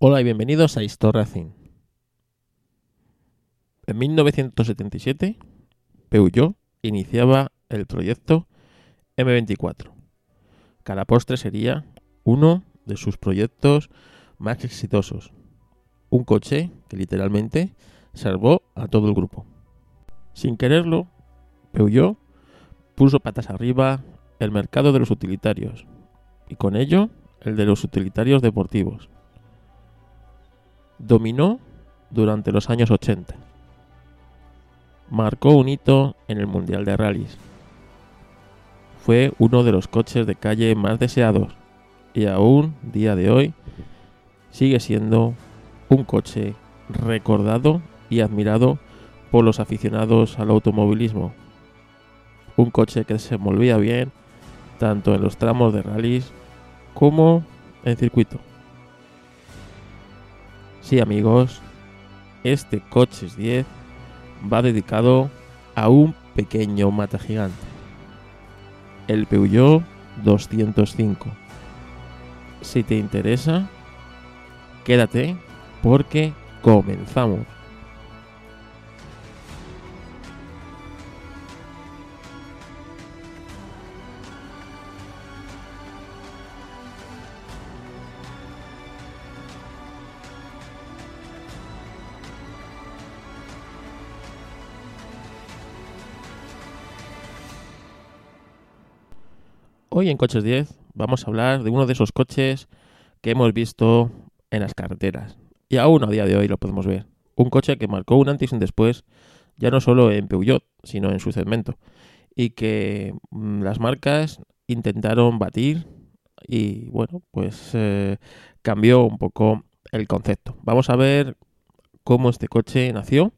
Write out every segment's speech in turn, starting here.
Hola y bienvenidos a Racing. En 1977, Peugeot iniciaba el proyecto M24, que postre sería uno de sus proyectos más exitosos. Un coche que literalmente salvó a todo el grupo. Sin quererlo, Peugeot puso patas arriba el mercado de los utilitarios y con ello el de los utilitarios deportivos dominó durante los años 80. Marcó un hito en el Mundial de Rallys. Fue uno de los coches de calle más deseados y aún, día de hoy, sigue siendo un coche recordado y admirado por los aficionados al automovilismo. Un coche que se movía bien tanto en los tramos de rallies como en circuito. Sí, amigos, este Coches 10 va dedicado a un pequeño mata gigante, el Peugeot 205. Si te interesa, quédate porque comenzamos. Hoy en Coches 10 vamos a hablar de uno de esos coches que hemos visto en las carreteras. Y aún a día de hoy lo podemos ver. Un coche que marcó un antes y un después, ya no solo en Peugeot, sino en su segmento. Y que mm, las marcas intentaron batir y bueno, pues eh, cambió un poco el concepto. Vamos a ver cómo este coche nació,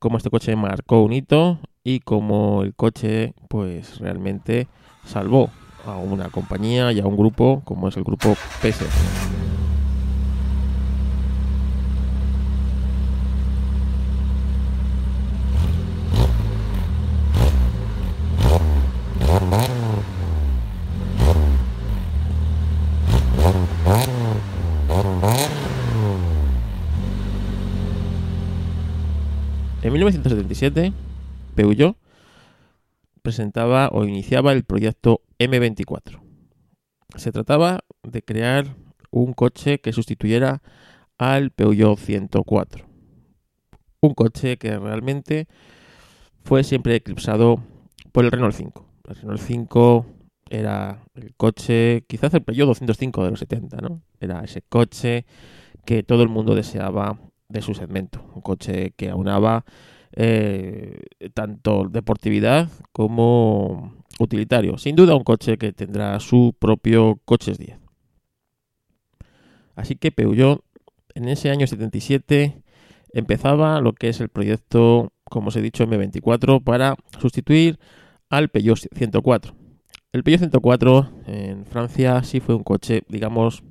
cómo este coche marcó un hito y cómo el coche pues realmente salvó a una compañía y a un grupo como es el grupo PS. En 1977, Peugeot presentaba o iniciaba el proyecto M24. Se trataba de crear un coche que sustituyera al Peugeot 104. Un coche que realmente fue siempre eclipsado por el Renault 5. El Renault 5 era el coche, quizás el Peugeot 205 de los 70, ¿no? Era ese coche que todo el mundo deseaba de su segmento. Un coche que aunaba eh, tanto deportividad como utilitario. Sin duda un coche que tendrá su propio Coches 10. Así que Peugeot en ese año 77 empezaba lo que es el proyecto, como os he dicho, M24 para sustituir al Peugeot 104. El Peugeot 104 en Francia sí fue un coche, digamos,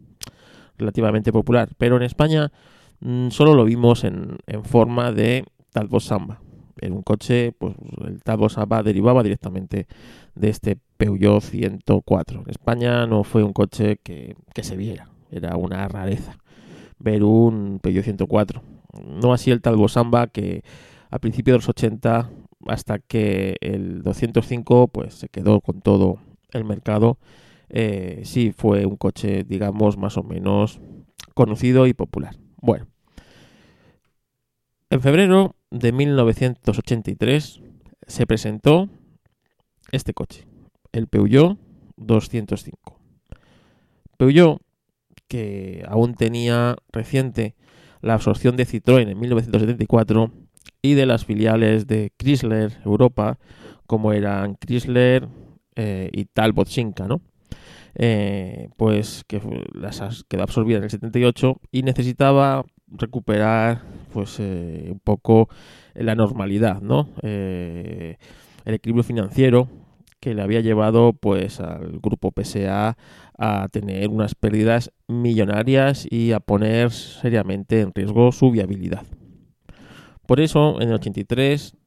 relativamente popular, pero en España mm, solo lo vimos en, en forma de Talbot Samba. En un coche, pues el Talbot Samba derivaba directamente de este Peugeot 104. En España no fue un coche que, se viera, era una rareza ver un Peugeot 104. No así el Talbot Samba que a principios de los 80 hasta que el 205 pues se quedó con todo el mercado. Eh, sí fue un coche, digamos, más o menos conocido y popular. Bueno, en febrero de 1983 se presentó este coche, el Peugeot 205. Peugeot, que aún tenía reciente la absorción de Citroën en 1974 y de las filiales de Chrysler Europa, como eran Chrysler eh, y Talbot Simca, ¿no? Eh, pues que las quedó absorbida en el 78 y necesitaba recuperar pues un poco la normalidad, ¿no? Eh, el equilibrio financiero que le había llevado pues al grupo PSA a tener unas pérdidas millonarias y a poner seriamente en riesgo su viabilidad. Por eso, en el 83,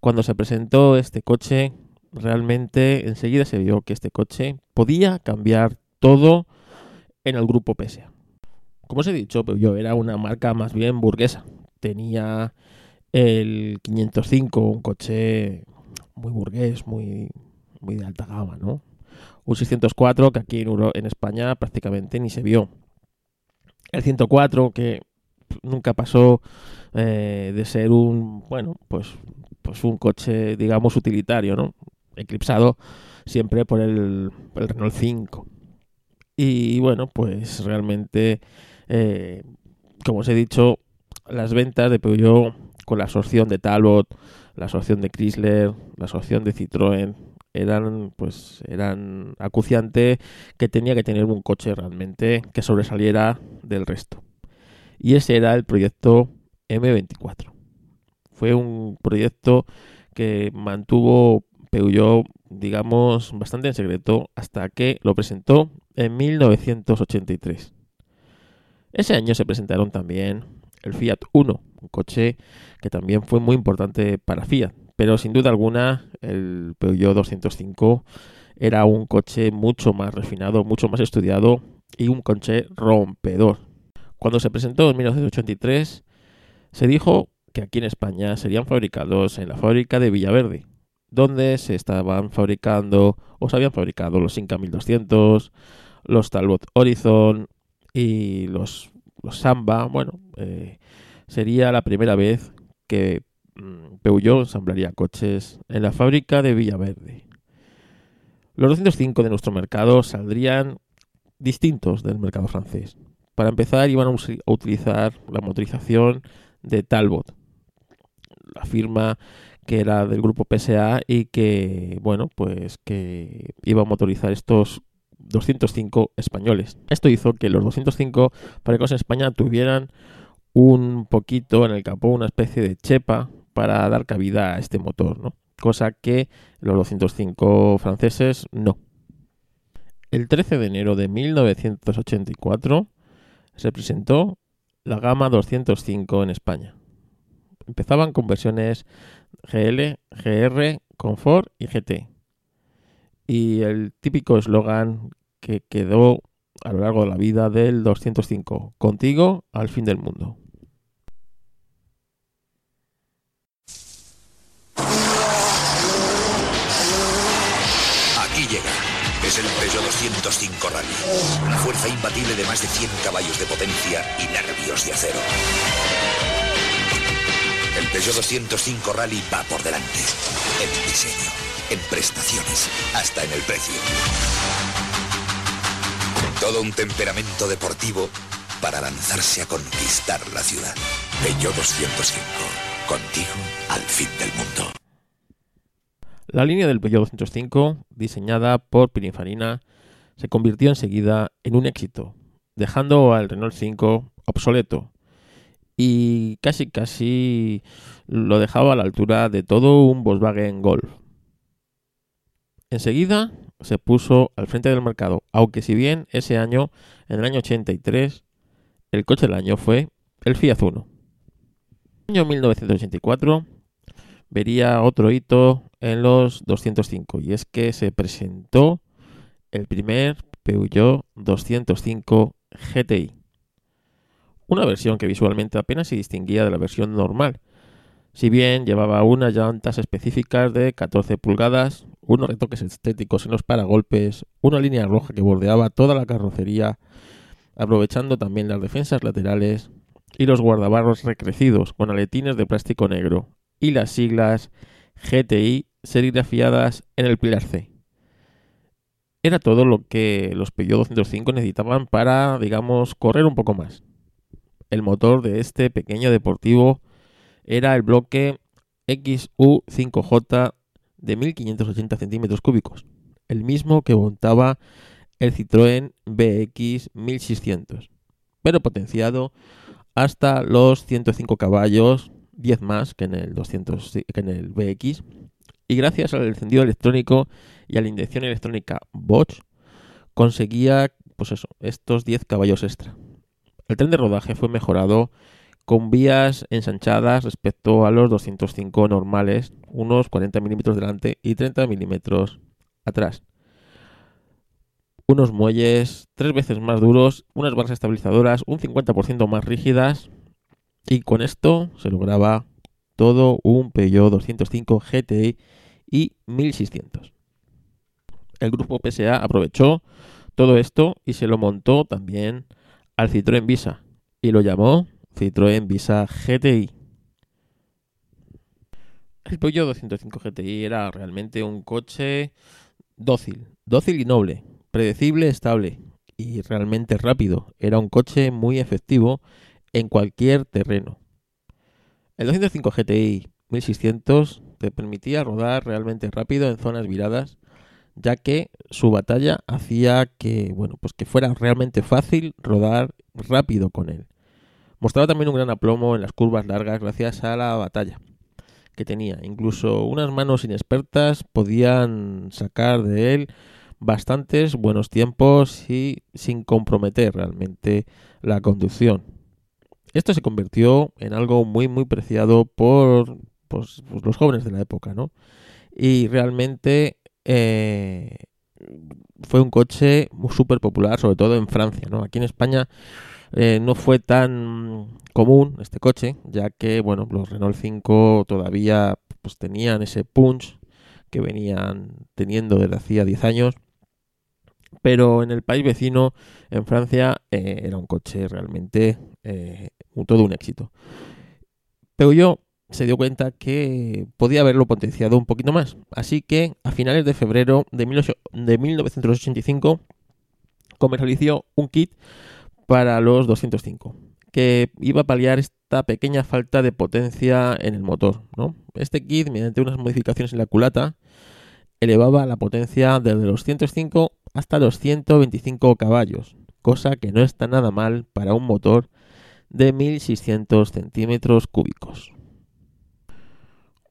cuando se presentó este coche, realmente enseguida se vio que este coche podía cambiar todo en el grupo PSA. Como os he dicho, Peugeot era una marca más bien burguesa. Tenía el 505, un coche muy burgués, muy, muy de alta gama, ¿no? Un 604 que aquí en, en España prácticamente ni se vio. El 104 que nunca pasó eh, de ser un, bueno, pues, pues un coche, digamos, utilitario, ¿no? Eclipsado siempre por el, el Renault 5. Y bueno, pues realmente, eh, como os he dicho, las ventas de Peugeot con la absorción de Talbot, la absorción de Chrysler, la absorción de Citroën, eran pues eran acuciante que tenía que tener un coche realmente que sobresaliera del resto. Y ese era el proyecto M24. Fue un proyecto que mantuvo Peugeot, digamos, bastante en secreto hasta que lo presentó en 1983. Ese año se presentaron también el Fiat Uno, un coche que también fue muy importante para Fiat, pero sin duda alguna el Peugeot 205 era un coche mucho más refinado, mucho más estudiado y un coche rompedor. Cuando se presentó en 1983 se dijo que aquí en España serían fabricados en la fábrica de Villaverde, donde se estaban fabricando o se habían fabricado los Inca 1200, los Talbot Horizon y los, los Samba. Bueno, eh, sería la primera vez que mm, Peugeot ensamblaría coches en la fábrica de Villaverde. Los 205 de nuestro mercado saldrían distintos del mercado francés. Para empezar, iban a utilizar la motorización de Talbot, la firma que era del grupo PSA y que, bueno, pues que iba a motorizar estos 205 españoles. Esto hizo que los 205 fabricados en España tuvieran un poquito en el capó, una especie de chepa para dar cabida a este motor, ¿no? Cosa que los 205 franceses no. El 13 de enero de 1984 se presentó la gama 205 en España. Empezaban con versiones GL, GR, Confort y GT. Y el típico eslogan que quedó a lo largo de la vida del 205, contigo al fin del mundo. Aquí llega. Es el Peugeot 205 Rally. Una fuerza imbatible de más de 100 caballos de potencia y nervios de acero. El Peugeot 205 Rally va por delante. En diseño, en prestaciones, hasta en el precio. Todo un temperamento deportivo para lanzarse a conquistar la ciudad. Peugeot 205. Contigo al fin del mundo. La línea del Peugeot 205, diseñada por Pininfarina, se convirtió enseguida en un éxito, dejando al Renault 5 obsoleto y casi casi lo dejaba a la altura de todo un Volkswagen Golf. Enseguida se puso al frente del mercado, aunque si bien ese año, en el año 83, el coche del año fue el Fiat Uno. En el año 1984 vería otro hito en los 205 y es que se presentó el primer Peugeot 205 GTI. Una versión que visualmente apenas se distinguía de la versión normal. Si bien llevaba unas llantas específicas de 14 pulgadas, unos retoques estéticos en los paragolpes, una línea roja que bordeaba toda la carrocería, aprovechando también las defensas laterales y los guardabarros recrecidos con aletines de plástico negro y las siglas GTI serigrafiadas en el pilar C. Era todo lo que los Peugeot 205 necesitaban para, digamos, correr un poco más. El motor de este pequeño deportivo era el bloque XU5J de 1580 centímetros cúbicos, el mismo que montaba el Citroën BX 1600, pero potenciado hasta los 105 caballos 10 más que en el 200 que en el BX y gracias al encendido electrónico y a la inyección electrónica Bosch conseguía pues eso, estos 10 caballos extra. El tren de rodaje fue mejorado con vías ensanchadas respecto a los 205 normales, unos 40 milímetros delante y 30 milímetros atrás. unos muelles tres veces más duros, unas barras estabilizadoras un 50% más rígidas y con esto se lograba todo un Peugeot 205 GTI y 1600. El grupo PSA aprovechó todo esto y se lo montó también al Citroën Visa y lo llamó Citroën Visa GTI. El Peugeot 205 GTI era realmente un coche dócil, dócil y noble, predecible, estable y realmente rápido. Era un coche muy efectivo en cualquier terreno. El 205 GTI 1600 te permitía rodar realmente rápido en zonas viradas, ya que su batalla hacía que, bueno, pues que fuera realmente fácil rodar rápido con él. Mostraba también un gran aplomo en las curvas largas gracias a la batalla que tenía. Incluso unas manos inexpertas podían sacar de él bastantes buenos tiempos y sin comprometer realmente la conducción. Esto se convirtió en algo muy muy preciado por pues, pues los jóvenes de la época, ¿no? Y realmente eh, fue un coche súper popular, sobre todo en Francia, ¿no? Aquí en España eh, no fue tan común este coche, ya que, bueno, los Renault 5 todavía pues, tenían ese punch que venían teniendo desde hacía 10 años. Pero en el país vecino, en Francia, eh, era un coche realmente eh, todo un éxito. Pero yo se dio cuenta que podía haberlo potenciado un poquito más. Así que a finales de febrero de, de 1985 comercializó un kit para los 205, que iba a paliar esta pequeña falta de potencia en el motor. ¿no? Este kit, mediante unas modificaciones en la culata, elevaba la potencia desde los 105 hasta los 125 caballos, cosa que no está nada mal para un motor de 1600 centímetros cúbicos.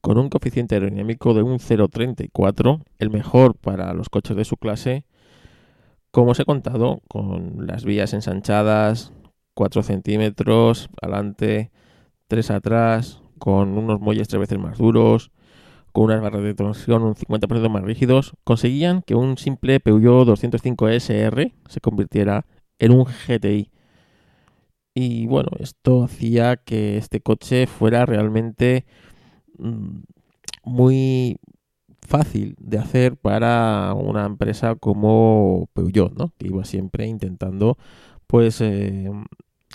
Con un coeficiente aerodinámico de un 0,34, el mejor para los coches de su clase, como os he contado, con las vías ensanchadas, 4 centímetros adelante, 3 atrás, con unos muelles tres veces más duros, con unas barras de torsión un 50% más rígidos, conseguían que un simple Peugeot 205 SR se convirtiera en un GTI. Y bueno, esto hacía que este coche fuera realmente mm, muy fácil de hacer para una empresa como Peugeot, ¿no? Que iba siempre intentando, pues, eh,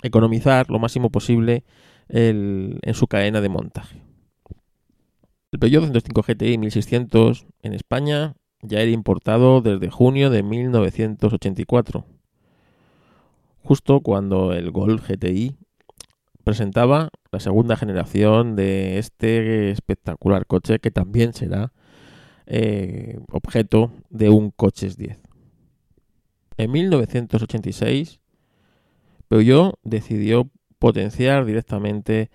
economizar lo máximo posible en su cadena de montaje. El Peugeot 105 GTI 1600 en España ya era importado desde junio de 1984, justo cuando el Golf GTI presentaba la segunda generación de este espectacular coche que también será eh, objeto de un Coches 10. En 1986, Peugeot decidió potenciar directamente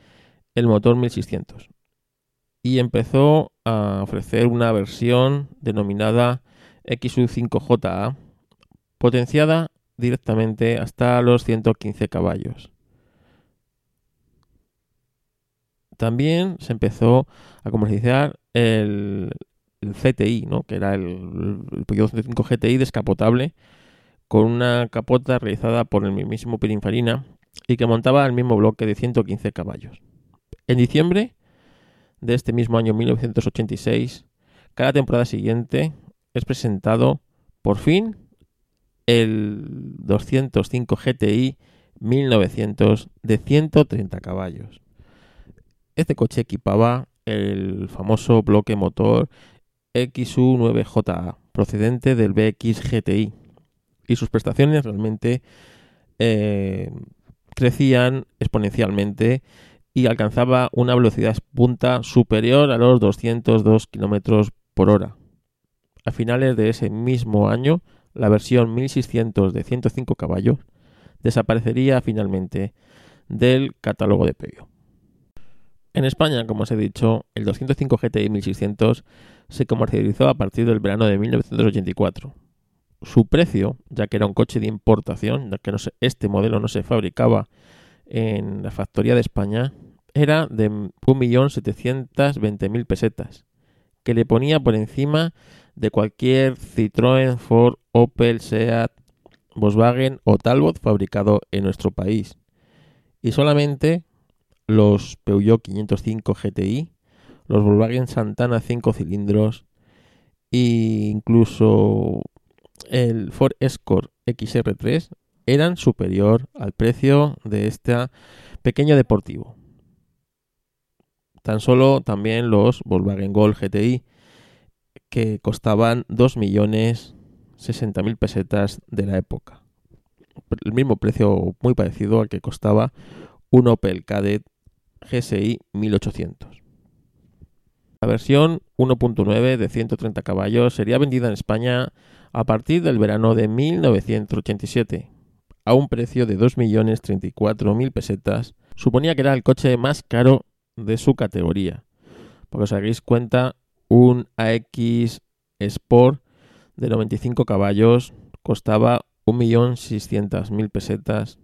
el motor 1600 y empezó a ofrecer una versión denominada XU5JA, potenciada directamente hasta los 115 caballos. También se empezó a comercializar el, el CTI, ¿no? que era el, el Peugeot 105 GTI descapotable, con una capota realizada por el mismísimo Pininfarina y que montaba el mismo bloque de 115 caballos. En diciembre de este mismo año 1986, cada temporada siguiente es presentado por fin el 205 GTI 1900 de 130 caballos. Este coche equipaba el famoso bloque motor XU9JA, procedente del BX GTI. Y sus prestaciones realmente eh, crecían exponencialmente y alcanzaba una velocidad punta superior a los 202 km por hora. A finales de ese mismo año, la versión 1600 de 105 caballos desaparecería finalmente del catálogo de Peugeot. En España, como os he dicho, el 205 GTI 1600 se comercializó a partir del verano de 1984. Su precio, ya que era un coche de importación, ya que este modelo no se fabricaba en la factoría de España, era de 1.720.000 pesetas, que le ponía por encima de cualquier Citroën, Ford, Opel, Seat Volkswagen o Talbot fabricado en nuestro país. Y solamente los Peugeot 505 GTI, los Volkswagen Santana 5 cilindros e incluso el Ford Escort XR3 eran superior al precio de este pequeño deportivo. Tan solo también los Volkswagen Gol GTI que costaban 2.060.000 pesetas de la época. El mismo precio muy parecido al que costaba un Opel Kadett GSI 1800. La versión 1.9 de 130 caballos sería vendida en España a partir del verano de 1987 a un precio de 2.034.000 pesetas. Suponía que era el coche más caro de su categoría. Porque os hagáis cuenta, un AX Sport de 95 caballos costaba 1.600.000 pesetas.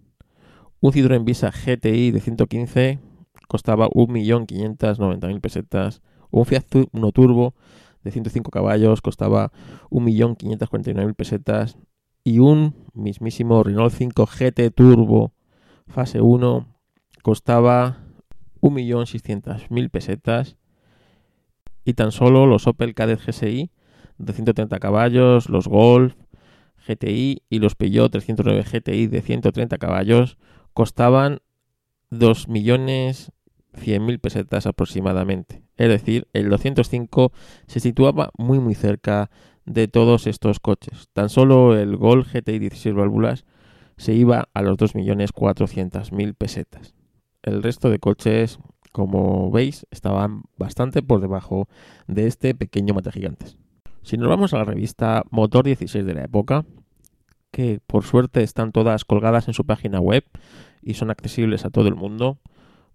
Un Citroën Visa GTI de 115 costaba 1.590.000 pesetas. Un Fiat Uno Turbo de 105 caballos costaba 1.549.000 pesetas. Y un mismísimo Renault 5 GT Turbo fase 1 costaba 1.600.000 pesetas y tan solo los Opel Kadett GSI de 130 caballos, los Golf GTI y los Peugeot 309 GTI de 130 caballos costaban 2.100.000 pesetas aproximadamente. Es decir, el 205 se situaba muy muy cerca de todos estos coches. Tan solo el Golf GTI 16 válvulas se iba a los 2.400.000 pesetas. El resto de coches como veis, estaban bastante por debajo de este pequeño mate gigantes. Si nos vamos a la revista Motor 16 de la época, que por suerte están todas colgadas en su página web y son accesibles a todo el mundo,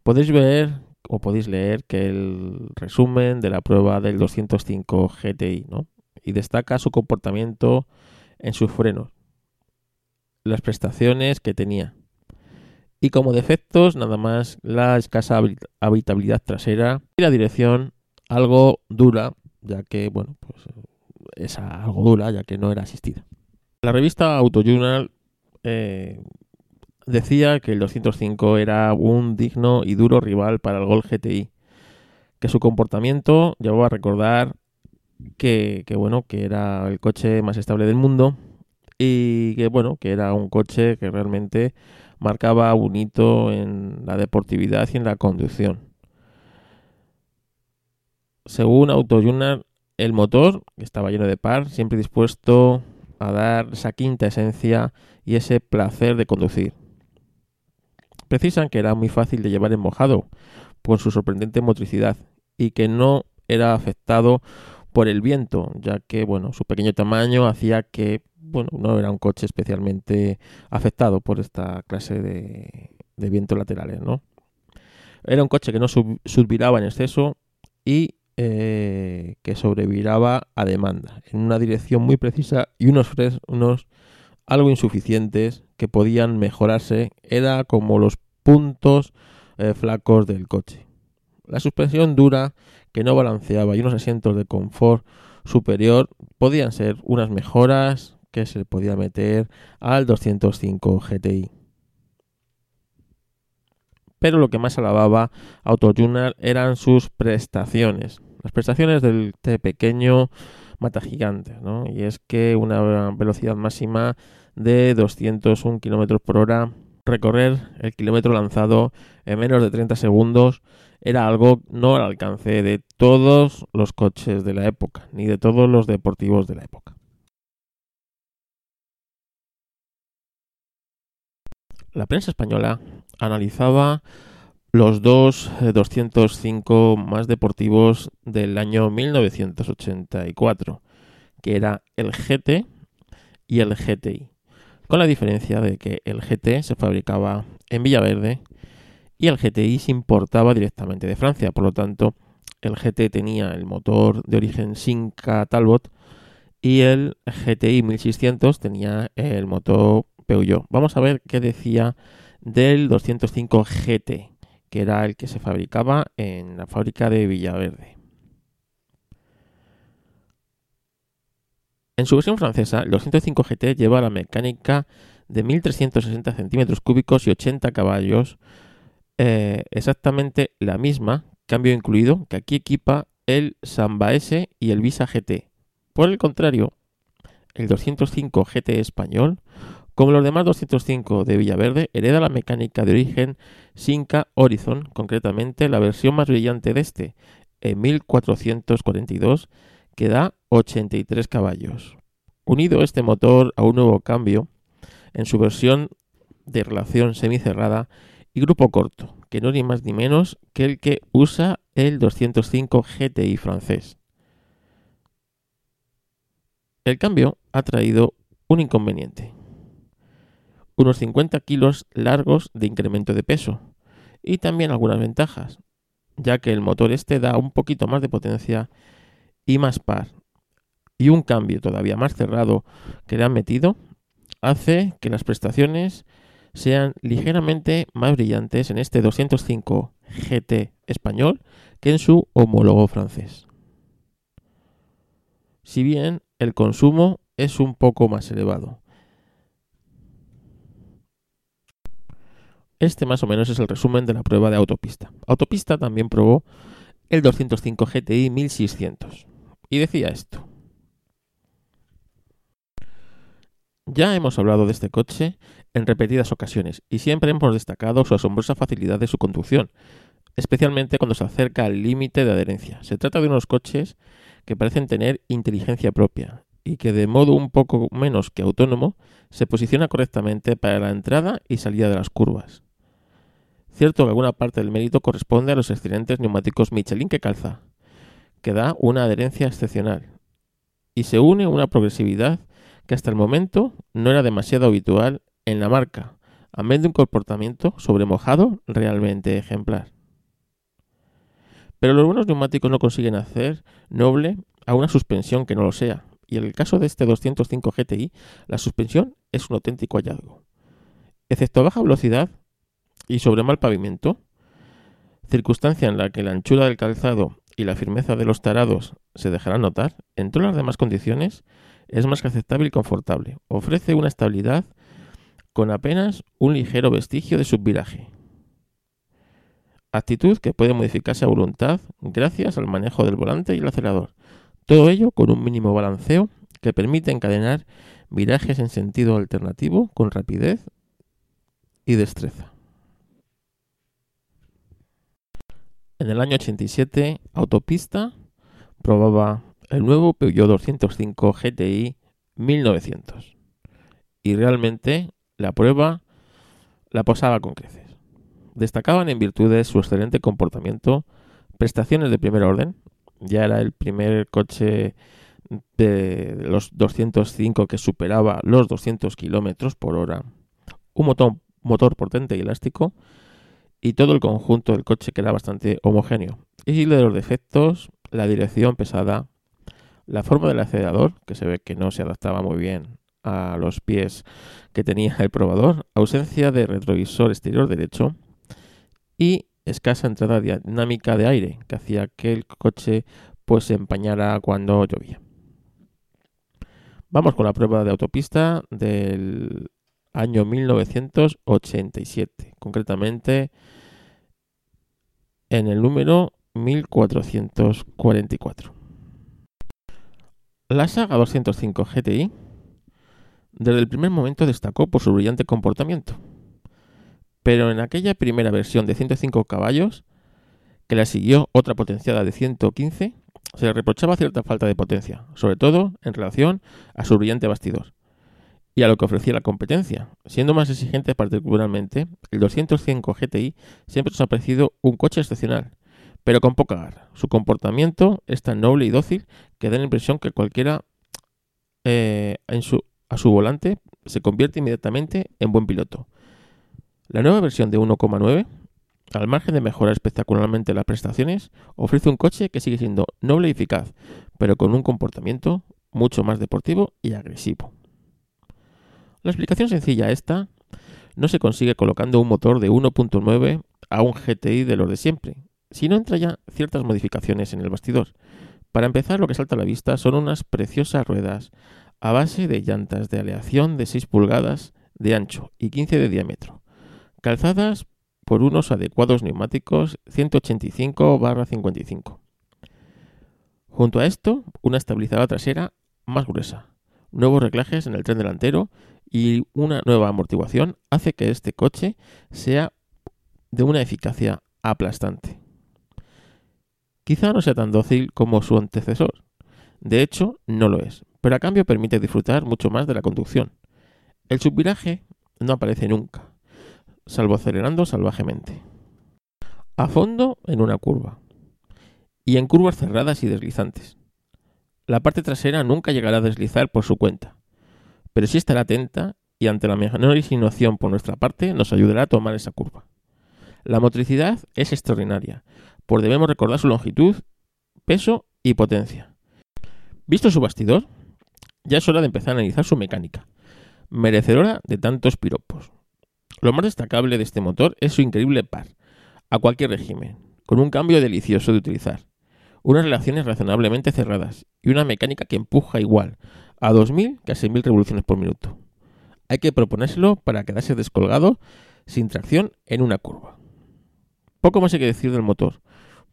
podéis ver o podéis leer que el resumen de la prueba del 205 GTI, ¿no? Y destaca su comportamiento en sus frenos, las prestaciones que tenía, y como defectos, nada más la escasa habitabilidad trasera y la dirección algo dura, ya que, bueno, pues es algo dura, ya que no era asistida. La revista Auto Journal eh, decía que el 205 era un digno y duro rival para el Gol GTI, que su comportamiento llevó a recordar que, que, bueno, que era el coche más estable del mundo y que bueno, que era un coche que realmente marcaba un hito en la deportividad y en la conducción. Según AutoJournal, el motor estaba lleno de par, siempre dispuesto a dar esa quinta esencia y ese placer de conducir. Precisan que era muy fácil de llevar en mojado, por su sorprendente motricidad, y que no era afectado por el viento, ya que bueno, su pequeño tamaño hacía que bueno, no era un coche especialmente afectado por esta clase de, vientos laterales, ¿no? Era un coche que no subviraba en exceso y eh, que sobreviraba a demanda, en una dirección muy precisa y unos, unos algo insuficientes que podían mejorarse, era como los puntos eh, flacos del coche. La suspensión dura que no balanceaba y unos asientos de confort superior podían ser unas mejoras que se podía meter al 205 GTI. Pero lo que más alababa AutoJournal eran sus prestaciones. Las prestaciones del T pequeño mata gigante, ¿no? Y es que una velocidad máxima de 201 km por hora, recorrer el kilómetro lanzado en menos de 30 segundos, era algo no al alcance de todos los coches de la época, ni de todos los deportivos de la época. la prensa española analizaba los dos 205 eh, más deportivos del año 1984, que era el GT y el GTI, con la diferencia de que el GT se fabricaba en Villaverde y el GTI se importaba directamente de Francia, por lo tanto el GT tenía el motor de origen Sinca Talbot y el GTI 1600 tenía el motor Peugeot. Vamos a ver qué decía del 205 GT, que era el que se fabricaba en la fábrica de Villaverde. En su versión francesa, el 205 GT lleva la mecánica de 1360 centímetros cúbicos y 80 caballos, eh, exactamente la misma, cambio incluido, que aquí equipa el Samba S y el Visa GT. Por el contrario, el 205 GT español, como los demás 205 de Villaverde, hereda la mecánica de origen Sinca Horizon, concretamente la versión más brillante de este, en 1442, que da 83 caballos. Unido este motor a un nuevo cambio en su versión de relación semicerrada y grupo corto, que no es ni más ni menos que el que usa el 205 GTI francés. El cambio ha traído un inconveniente. Unos 50 kilos largos de incremento de peso y también algunas ventajas, ya que el motor este da un poquito más de potencia y más par. Y un cambio todavía más cerrado que le han metido hace que las prestaciones sean ligeramente más brillantes en este 205 GT español que en su homólogo francés. Si bien el consumo es un poco más elevado. Este más o menos es el resumen de la prueba de autopista. Autopista también probó el 205 GTI 1600 y decía esto. Ya hemos hablado de este coche en repetidas ocasiones y siempre hemos destacado su asombrosa facilidad de su conducción, especialmente cuando se acerca al límite de adherencia. Se trata de unos coches que parecen tener inteligencia propia y que de modo un poco menos que autónomo se posiciona correctamente para la entrada y salida de las curvas. Cierto que alguna parte del mérito corresponde a los excelentes neumáticos Michelin que calza, que da una adherencia excepcional, y se une una progresividad que hasta el momento no era demasiado habitual en la marca, a menos de un comportamiento sobre mojado realmente ejemplar. Pero los buenos neumáticos no consiguen hacer noble a una suspensión que no lo sea, y en el caso de este 205 GTI, la suspensión es un auténtico hallazgo. Excepto a baja velocidad y sobre mal pavimento, circunstancia en la que la anchura del calzado y la firmeza de los tarados se dejarán notar, en todas las demás condiciones es más que aceptable y confortable. Ofrece una estabilidad con apenas un ligero vestigio de subviraje. Actitud que puede modificarse a voluntad gracias al manejo del volante y el acelerador. Todo ello con un mínimo balanceo que permite encadenar virajes en sentido alternativo con rapidez y destreza. En el año 87, Autopista probaba el nuevo Peugeot 205 GTI 1900. Y realmente la prueba la posaba con creces. Destacaban en virtudes su excelente comportamiento, prestaciones de primer orden, ya era el primer coche de los 205 que superaba los 200 kilómetros por hora, un motor, motor potente y elástico, y todo el conjunto del coche que era bastante homogéneo. Y de los defectos, la dirección pesada, la forma del acelerador, que se ve que no se adaptaba muy bien a los pies que tenía el probador, ausencia de retrovisor exterior derecho y escasa entrada dinámica de aire, que hacía que el coche pues se empañara cuando llovía. Vamos con la prueba de autopista del año 1987, concretamente en el número 1444. La saga 205 GTI desde el primer momento destacó por su brillante comportamiento, pero en aquella primera versión de 105 caballos, que la siguió otra potenciada de 115, se le reprochaba cierta falta de potencia, sobre todo en relación a su brillante bastidor y a lo que ofrecía la competencia. Siendo más exigente particularmente, el 205 GTI siempre nos ha parecido un coche excepcional, pero con poca garra. Su comportamiento es tan noble y dócil que da la impresión que cualquiera eh, en a su volante se convierte inmediatamente en buen piloto. La nueva versión de 1,9, al margen de mejorar espectacularmente las prestaciones, ofrece un coche que sigue siendo noble y eficaz, pero con un comportamiento mucho más deportivo y agresivo. La explicación sencilla esta no se consigue colocando un motor de 1.9 a un GTI de los de siempre, si no entra ya ciertas modificaciones en el bastidor. Para empezar, lo que salta a la vista son unas preciosas ruedas a base de llantas de aleación de 6 pulgadas de ancho y 15 de diámetro, calzadas por unos adecuados neumáticos 185-55. Junto a esto, una estabilizadora trasera más gruesa, nuevos reglajes en el tren delantero y una nueva amortiguación hace que este coche sea de una eficacia aplastante. Quizá no sea tan dócil como su antecesor. De hecho, no lo es, pero a cambio permite disfrutar mucho más de la conducción. El subviraje no aparece nunca, salvo acelerando salvajemente. A fondo en una curva. Y en curvas cerradas y deslizantes. La parte trasera nunca llegará a deslizar por su cuenta, pero sí estará atenta y ante la menor insinuación por nuestra parte nos ayudará a tomar esa curva. La motricidad es extraordinaria, por debemos recordar su longitud, peso y potencia. Visto su bastidor, ya es hora de empezar a analizar su mecánica, merecedora de tantos piropos. Lo más destacable de este motor es su increíble par, a cualquier régimen, con un cambio delicioso de utilizar, unas relaciones razonablemente cerradas y una mecánica que empuja igual a 2.000 que a 6.000 revoluciones por minuto. Hay que proponérselo para quedarse descolgado sin tracción en una curva. Poco más hay que decir del motor,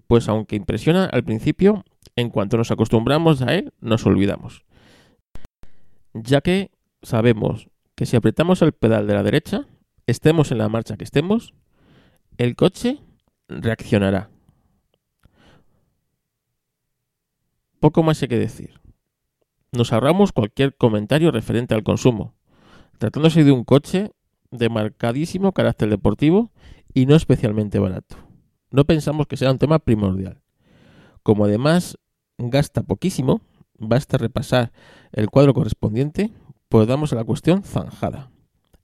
pues aunque impresiona al principio, en cuanto nos acostumbramos a él, nos olvidamos. Ya que sabemos que si apretamos el pedal de la derecha, estemos en la marcha que estemos, el coche reaccionará. Poco más hay que decir. Nos ahorramos cualquier comentario referente al consumo, tratándose de un coche de marcadísimo carácter deportivo y no especialmente barato. No pensamos que sea un tema primordial. Como además gasta poquísimo, basta repasar el cuadro correspondiente, pues damos a la cuestión zanjada.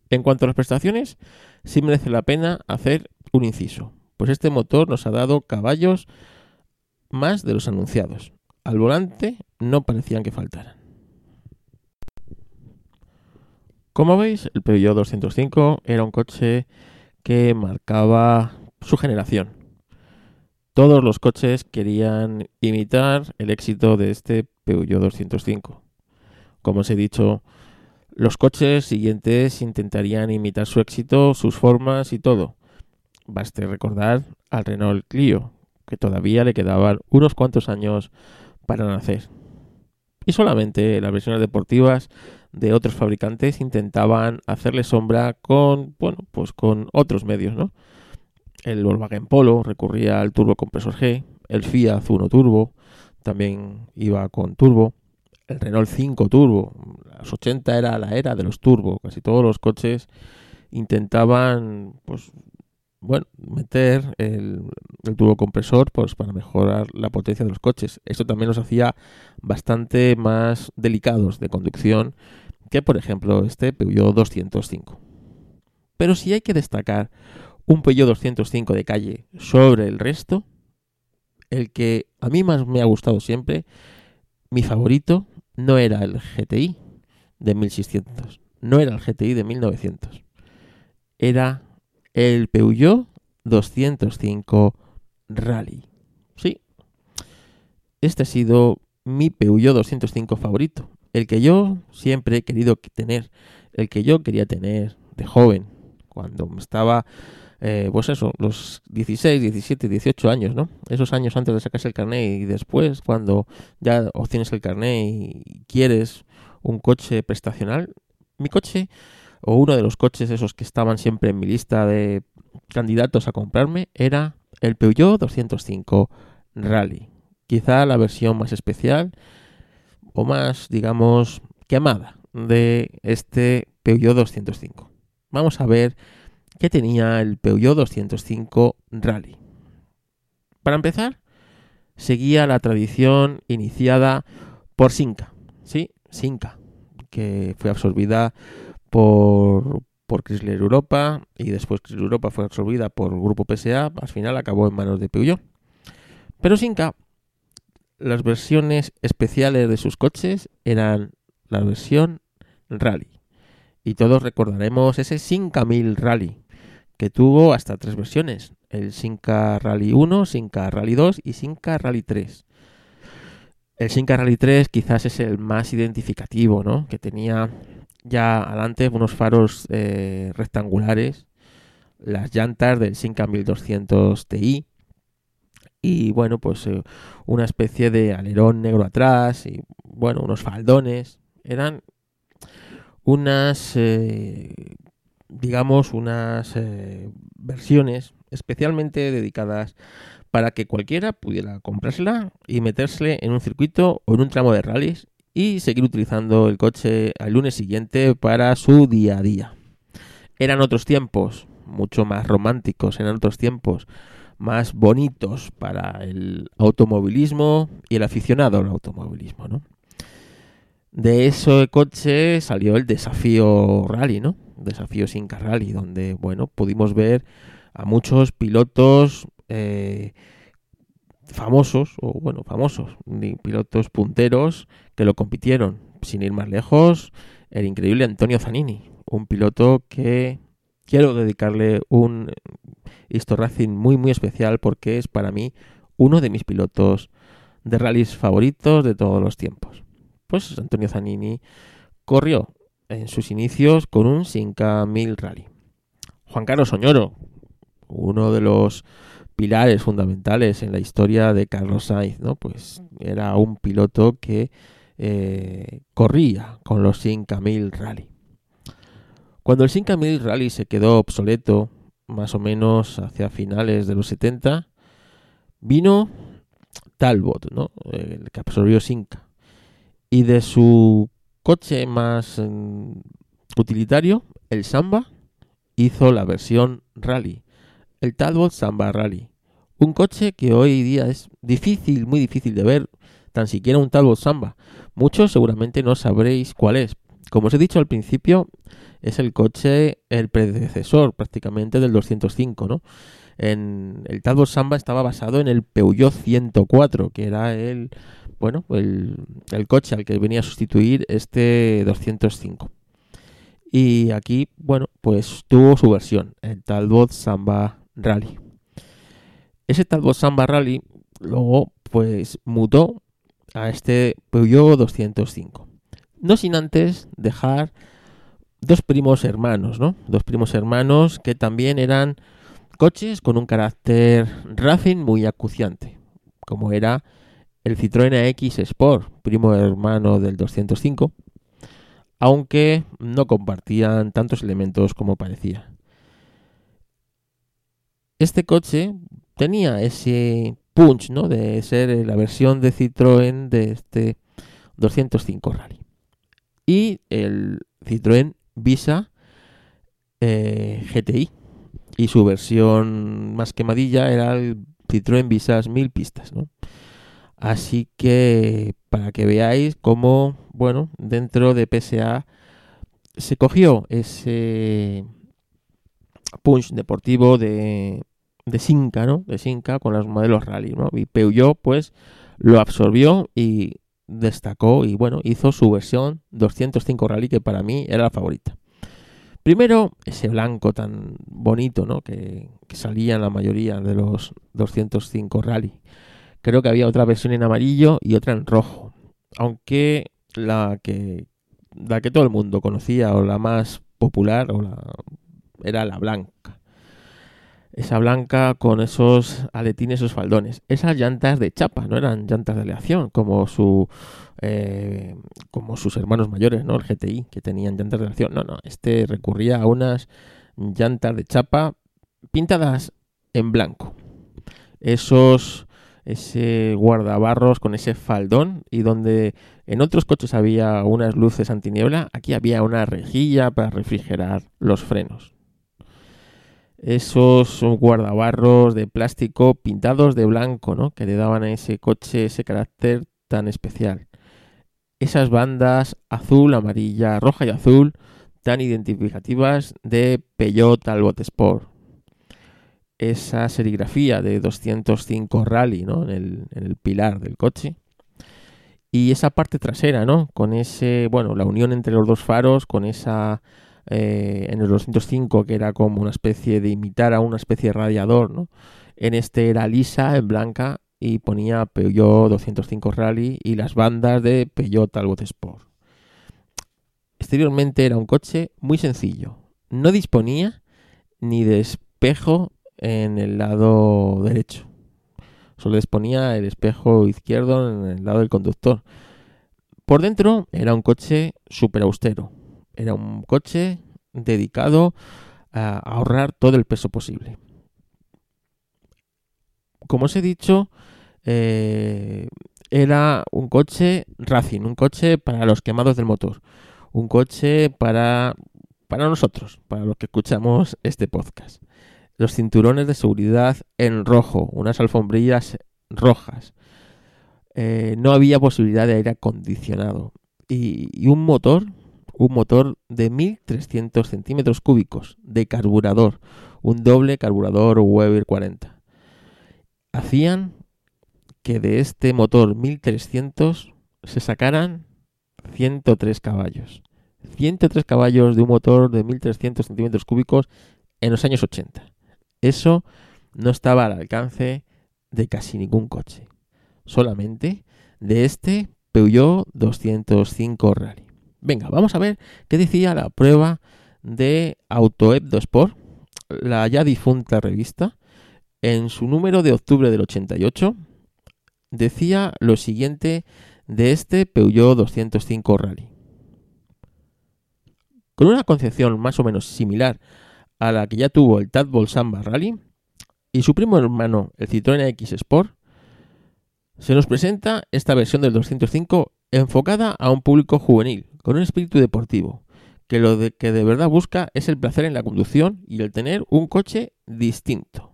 En cuanto a las prestaciones, sí merece la pena hacer un inciso, pues este motor nos ha dado caballos más de los anunciados. Al volante no parecían que faltaran. Como veis, el Peugeot 205 era un coche que marcaba su generación. Todos los coches querían imitar el éxito de este Peugeot 205. Como os he dicho, los coches siguientes intentarían imitar su éxito, sus formas y todo. Baste recordar al Renault Clio, que todavía le quedaban unos cuantos años para nacer. Y solamente las versiones deportivas de otros fabricantes intentaban hacerle sombra con, bueno, pues con otros medios, ¿no? El Volkswagen Polo recurría al turbo compresor G, el Fiat Uno Turbo también iba con turbo, el Renault 5 Turbo, los 80 era la era de los turbo, casi todos los coches intentaban pues bueno, meter el, el turbo compresor pues para mejorar la potencia de los coches. Esto también los hacía bastante más delicados de conducción que por ejemplo este Peugeot 205. Pero si hay que destacar un Peugeot 205 de calle sobre el resto, el que a mí más me ha gustado siempre, mi favorito, no era el GTI de 1600, no era el GTI de 1900, era el Peugeot 205 Rally. Sí, este ha sido mi Peugeot 205 favorito, el que yo siempre he querido tener, el que yo quería tener de joven, cuando estaba eh, pues eso, los 16, 17, 18 años, ¿no? Esos años antes de sacarse el carnet y después, cuando ya obtienes el carnet y quieres un coche prestacional. Mi coche, o uno de los coches esos que estaban siempre en mi lista de candidatos a comprarme, era el Peugeot 205 Rally. Quizá la versión más especial o más, digamos, quemada de este Peugeot 205. Vamos a ver que tenía el Peugeot 205 Rally. Para empezar, seguía la tradición iniciada por Sinca, ¿sí? Sinca, que fue absorbida por, por Chrysler Europa y después Chrysler Europa fue absorbida por el grupo PSA, al final acabó en manos de Peugeot. Pero Sinca, las versiones especiales de sus coches eran la versión Rally. Y todos recordaremos ese Sinca 1000 Rally, que tuvo hasta tres versiones, el Sinca Rally 1, Sinca Rally 2 y Sinca Rally 3. El Sinca Rally 3 quizás es el más identificativo, ¿no? Que tenía ya adelante unos faros eh, rectangulares, las llantas del Sinca 1200 Ti y bueno, pues eh, una especie de alerón negro atrás y bueno, unos faldones. Eran unas, eh, digamos, unas versiones especialmente dedicadas para que cualquiera pudiera comprársela y metérsela en un circuito o en un tramo de rallies y seguir utilizando el coche al lunes siguiente para su día a día. Eran otros tiempos, mucho más románticos, eran otros tiempos más bonitos para el automovilismo y el aficionado al automovilismo, ¿no? De ese coche salió el desafío rally, ¿no? Desafío Sinca Rally, donde, bueno, pudimos ver a muchos pilotos eh, famosos, o bueno, famosos, pilotos punteros que lo compitieron. Sin ir más lejos, el increíble Antonio Zanini, un piloto que quiero dedicarle un Histo Racing muy muy especial porque es para mí uno de mis pilotos de rallies favoritos de todos los tiempos. Pues Antonio Zanini corrió en sus inicios con un Sinca 1000 Rally. Juan Carlos Soñoro, uno de los pilares fundamentales en la historia de Carlos Sainz, ¿no? Pues era un piloto que eh, corría con los 5000 Rally. Cuando el 5000 Rally se quedó obsoleto, más o menos hacia finales de los 70, vino Talbot, ¿no? El que absorbió Sinca. Y de su coche más mm, utilitario, el Samba, hizo la versión Rally, el Talbot Samba Rally. Un coche que hoy día es difícil, muy difícil de ver, tan siquiera un Talbot Samba. Muchos seguramente no sabréis cuál es. Como os he dicho al principio, es el coche, el predecesor prácticamente del 205, ¿no? El Talbot Samba estaba basado en el Peugeot 104, que era el, bueno, el coche al que venía a sustituir este 205. Y aquí, bueno, pues tuvo su versión, el Talbot Samba Rally. Ese Talbot Samba Rally luego pues mutó a este Peugeot 205. No sin antes dejar dos primos hermanos, ¿no? Dos primos hermanos que también eran coches con un carácter racing muy acuciante, como era el Citroën AX Sport, primo hermano del 205, aunque no compartían tantos elementos como parecía. Este coche tenía ese punch, ¿no? De ser la versión de Citroën de este 205 Rally. Y el Citroën Visa eh, GTI. Y su versión más quemadilla era el Citroën Visas 1000 pistas, ¿no? Así que para que veáis cómo, bueno, dentro de PSA se cogió ese punch deportivo de de Sinca, ¿no? De Sinca con los modelos rally, ¿no? Y Peugeot, pues, lo absorbió y destacó y, bueno, hizo su versión 205 Rally, que para mí era la favorita. Primero, ese blanco tan bonito, ¿no? Que, salía en la mayoría de los 205 Rally. Creo que había otra versión en amarillo y otra en rojo. Aunque la que, la que todo el mundo conocía o la más popular o la, era la blanca esa blanca con esos aletines, esos faldones. Esas llantas de chapa, no eran llantas de aleación, como su eh, como sus hermanos mayores, ¿no? El GTI, que tenían llantas de aleación. No, no, este recurría a unas llantas de chapa pintadas en blanco. Esos ese guardabarros con ese faldón y donde en otros coches había unas luces antiniebla, aquí había una rejilla para refrigerar los frenos esos guardabarros de plástico pintados de blanco, ¿no? Que le daban a ese coche ese carácter tan especial. Esas bandas azul, amarilla, roja y azul tan identificativas de Peugeot Talbot Sport. Esa serigrafía de 205 Rally, ¿no? En el, en el pilar del coche. Y esa parte trasera, ¿no? Con ese, bueno, la unión entre los dos faros, con esa eh, en el 205 que era como una especie de imitar a una especie de radiador, ¿no? En este era lisa, en blanca y ponía Peugeot 205 Rally y las bandas de Peugeot Talbot Sport. Exteriormente era un coche muy sencillo. No disponía ni de espejo en el lado derecho. Solo disponía el espejo izquierdo en el lado del conductor. Por dentro era un coche súper austero. Era un coche dedicado a ahorrar todo el peso posible. Como os he dicho, eh, era un coche racing, un coche para los quemados del motor, un coche para, para nosotros, para los que escuchamos este podcast. Los cinturones de seguridad en rojo, unas alfombrillas rojas. Eh, no había posibilidad de aire acondicionado. y un motor un motor de 1300 centímetros cúbicos de carburador, un doble carburador Weber 40. Hacían que de este motor 1300 se sacaran 103 caballos. 103 caballos de un motor de 1300 centímetros cúbicos en los años 80. Eso no estaba al alcance de casi ningún coche. Solamente de este Peugeot 205 Rally. Venga, vamos a ver qué decía la prueba de AutoEbdo Sport, la ya difunta revista, en su número de octubre del 88, decía lo siguiente de este Peugeot 205 Rally. Con una concepción más o menos similar a la que ya tuvo el Tadbol Samba Rally y su primo hermano el Citroën X Sport, se nos presenta esta versión del 205 enfocada a un público juvenil, con un espíritu deportivo, que lo de, que de verdad busca es el placer en la conducción y el tener un coche distinto.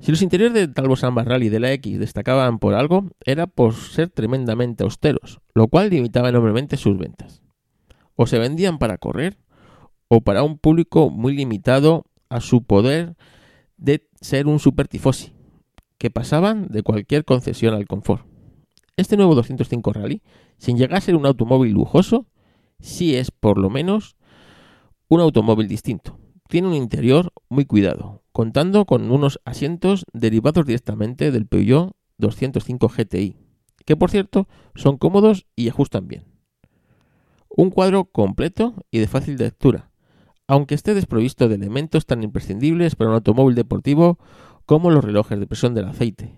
Si los interiores del Talbot Samba Rally de la X destacaban por algo, era por ser tremendamente austeros, lo cual limitaba enormemente sus ventas. O se vendían para correr, o para un público muy limitado a su poder de ser un super tifosi, que pasaban de cualquier concesión al confort. Este nuevo 205 Rally, sin llegar a ser un automóvil lujoso, sí es por lo menos un automóvil distinto. Tiene un interior muy cuidado, contando con unos asientos derivados directamente del Peugeot 205 GTI, que por cierto son cómodos y ajustan bien. Un cuadro completo y de fácil lectura, aunque esté desprovisto de elementos tan imprescindibles para un automóvil deportivo como los relojes de presión del aceite,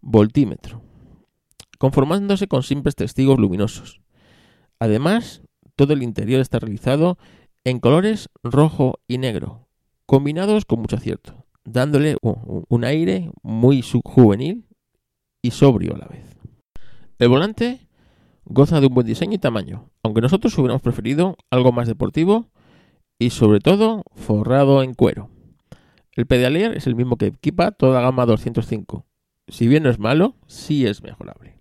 voltímetro, conformándose con simples testigos luminosos. Además, todo el interior está realizado en colores rojo y negro, combinados con mucho acierto, dándole un aire muy juvenil y sobrio a la vez. El volante goza de un buen diseño y tamaño, aunque nosotros hubiéramos preferido algo más deportivo y sobre todo forrado en cuero. El pedalier es el mismo que equipa toda la gama 205. Si bien no es malo, sí es mejorable.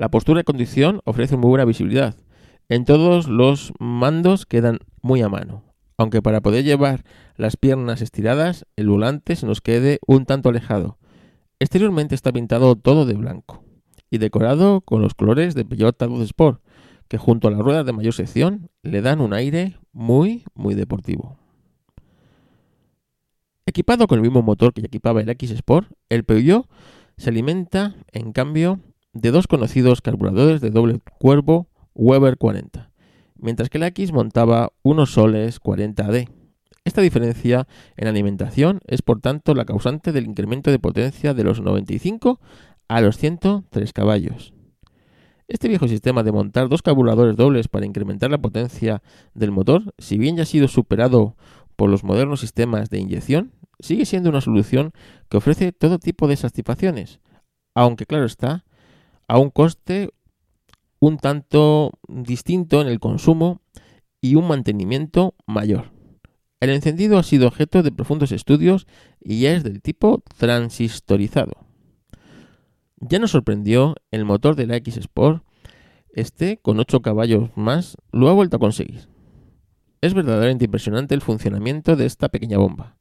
La postura de conducción ofrece muy buena visibilidad. En todos los mandos quedan muy a mano, aunque para poder llevar las piernas estiradas, el volante se nos quede un tanto alejado. Exteriormente está pintado todo de blanco y decorado con los colores de Peugeot Talbot Sport, que junto a las ruedas de mayor sección le dan un aire muy, muy deportivo. Equipado con el mismo motor que equipaba el X Sport, el Peugeot se alimenta, en cambio, de dos conocidos carburadores de doble cuerpo Weber 40, mientras que la X montaba unos Soles 40D. Esta diferencia en alimentación es por tanto la causante del incremento de potencia de los 95 a los 103 caballos. Este viejo sistema de montar dos carburadores dobles para incrementar la potencia del motor, si bien ya ha sido superado por los modernos sistemas de inyección, sigue siendo una solución que ofrece todo tipo de satisfacciones, aunque claro está, a un coste un tanto distinto en el consumo y un mantenimiento mayor. El encendido ha sido objeto de profundos estudios y es del tipo transistorizado. Ya nos sorprendió el motor de la X Sport, este con 8 caballos más lo ha vuelto a conseguir. Es verdaderamente impresionante el funcionamiento de esta pequeña bomba.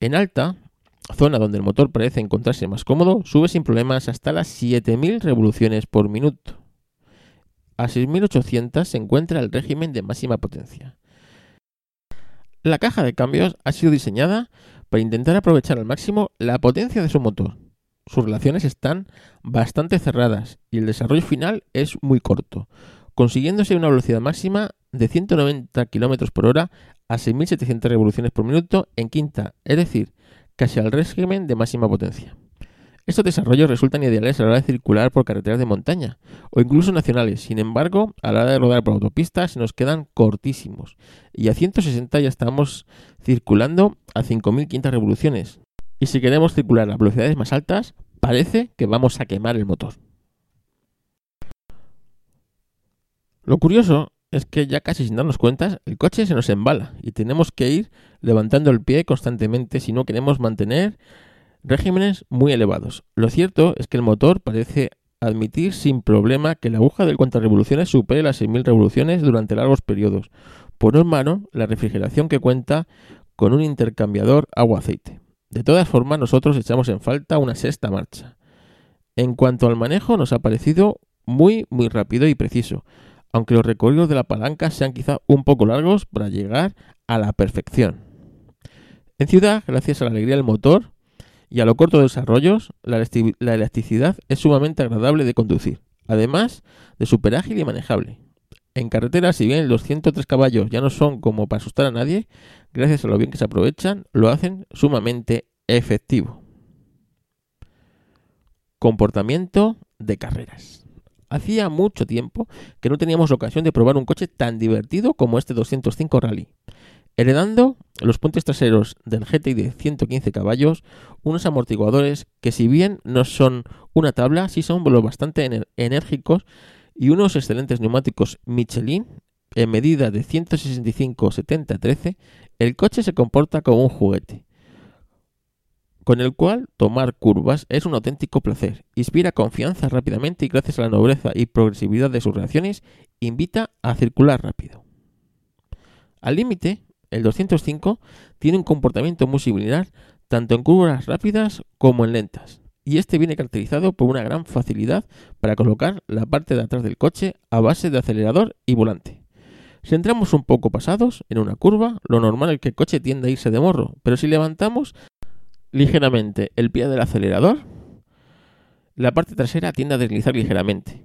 En alta, zona donde el motor parece encontrarse más cómodo, sube sin problemas hasta las 7000 revoluciones por minuto. A 6800 se encuentra el régimen de máxima potencia. La caja de cambios ha sido diseñada para intentar aprovechar al máximo la potencia de su motor. Sus relaciones están bastante cerradas y el desarrollo final es muy corto, consiguiéndose una velocidad máxima de 190 km por hora a 6.700 revoluciones por minuto en quinta, es decir, casi al régimen de máxima potencia. Estos desarrollos resultan ideales a la hora de circular por carreteras de montaña o incluso nacionales. Sin embargo, a la hora de rodar por autopistas se nos quedan cortísimos. Y a 160 ya estamos circulando a 5.500 revoluciones. Y si queremos circular a velocidades más altas, parece que vamos a quemar el motor. Lo curioso es que ya casi sin darnos cuenta, el coche se nos embala y tenemos que ir levantando el pie constantemente si no queremos mantener regímenes muy elevados. Lo cierto es que el motor parece admitir sin problema que la aguja del revoluciones supere las 6.000 revoluciones durante largos periodos, por mano la refrigeración que cuenta con un intercambiador agua-aceite. De todas formas, nosotros echamos en falta una sexta marcha. En cuanto al manejo, nos ha parecido muy, muy rápido y preciso, aunque los recorridos de la palanca sean quizá un poco largos para llegar a la perfección. En ciudad, gracias a la alegría del motor y a lo corto de desarrollos, la, elasticidad es sumamente agradable de conducir, además de súper ágil y manejable. En carretera, si bien los 103 caballos ya no son como para asustar a nadie, gracias a lo bien que se aprovechan, lo hacen sumamente efectivo. Comportamiento de carreras. Hacía mucho tiempo que no teníamos ocasión de probar un coche tan divertido como este 205 Rally. Heredando los puentes traseros del GTI de 115 caballos, unos amortiguadores que si bien no son una tabla, sí son lo bastante enérgicos y unos excelentes neumáticos Michelin en medida de 165-70-13, el coche se comporta como un juguete con el cual tomar curvas es un auténtico placer. Inspira confianza rápidamente y gracias a la nobleza y progresividad de sus reacciones, invita a circular rápido. Al límite, el 205 tiene un comportamiento muy similar tanto en curvas rápidas como en lentas, y este viene caracterizado por una gran facilidad para colocar la parte de atrás del coche a base de acelerador y volante. Si entramos un poco pasados en una curva, lo normal es que el coche tienda a irse de morro, pero si levantamos ligeramente el pie del acelerador, la parte trasera tiende a deslizar ligeramente,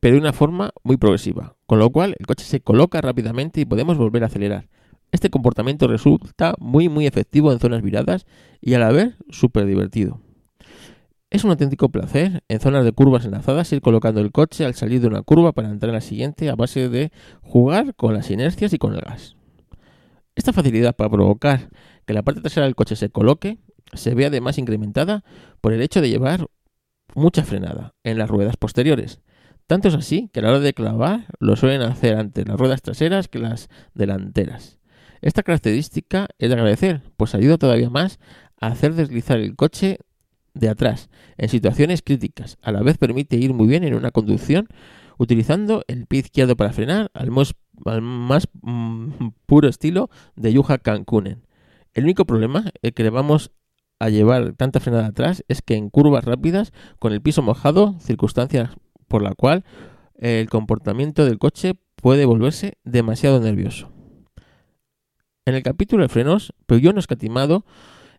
pero de una forma muy progresiva, con lo cual el coche se coloca rápidamente y podemos volver a acelerar. Este comportamiento resulta muy muy efectivo en zonas viradas y a la vez súper divertido. Es un auténtico placer en zonas de curvas enlazadas ir colocando el coche al salir de una curva para entrar en la siguiente a base de jugar con las inercias y con el gas. Esta facilidad para provocar que la parte trasera del coche se coloque se ve además incrementada por el hecho de llevar mucha frenada en las ruedas posteriores. Tanto es así que a la hora de clavar lo suelen hacer ante las ruedas traseras que las delanteras. Esta característica es de agradecer, pues ayuda todavía más a hacer deslizar el coche de atrás en situaciones críticas. A la vez permite ir muy bien en una conducción utilizando el pie izquierdo para frenar al, más, mm, puro estilo de Yuha Kankunen. El único problema es que le vamos a llevar tanta frenada atrás es que en curvas rápidas, con el piso mojado, circunstancias por la cual el comportamiento del coche puede volverse demasiado nervioso. En el capítulo de frenos, Peugeot no escatimado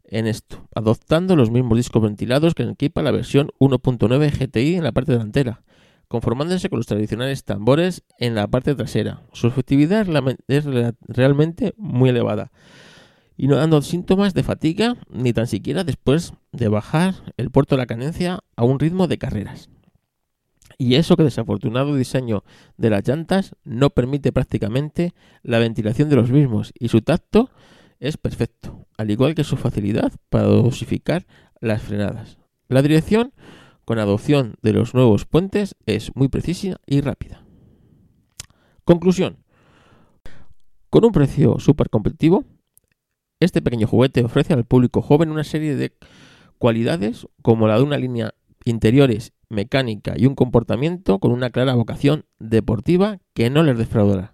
en esto, adoptando los mismos discos ventilados que equipa la versión 1.9 GTI en la parte delantera, conformándose con los tradicionales tambores en la parte trasera. Su efectividad es realmente muy elevada, y no dando síntomas de fatiga ni tan siquiera después de bajar el puerto de la cadencia a un ritmo de carreras. Y eso que desafortunado diseño de las llantas no permite prácticamente la ventilación de los mismos y su tacto es perfecto, al igual que su facilidad para dosificar las frenadas. La dirección con adopción de los nuevos puentes es muy precisa y rápida. Conclusión. Con un precio súper competitivo, este pequeño juguete ofrece al público joven una serie de cualidades como la de una línea interiores mecánica y un comportamiento con una clara vocación deportiva que no les defraudará.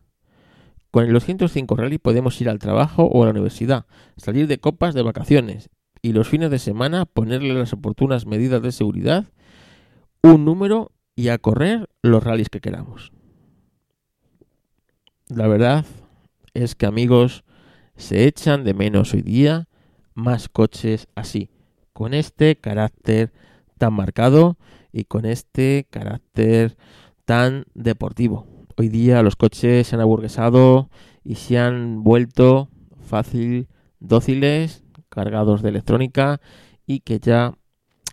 Con el 205 Rally podemos ir al trabajo o a la universidad, salir de copas de vacaciones y los fines de semana ponerle las oportunas medidas de seguridad, un número y a correr los rallies que queramos. La verdad es que amigos, se echan de menos hoy día más coches así, con este carácter tan marcado y con este carácter tan deportivo. Hoy día los coches se han aburguesado y se han vuelto fácil dóciles, cargados de electrónica y que ya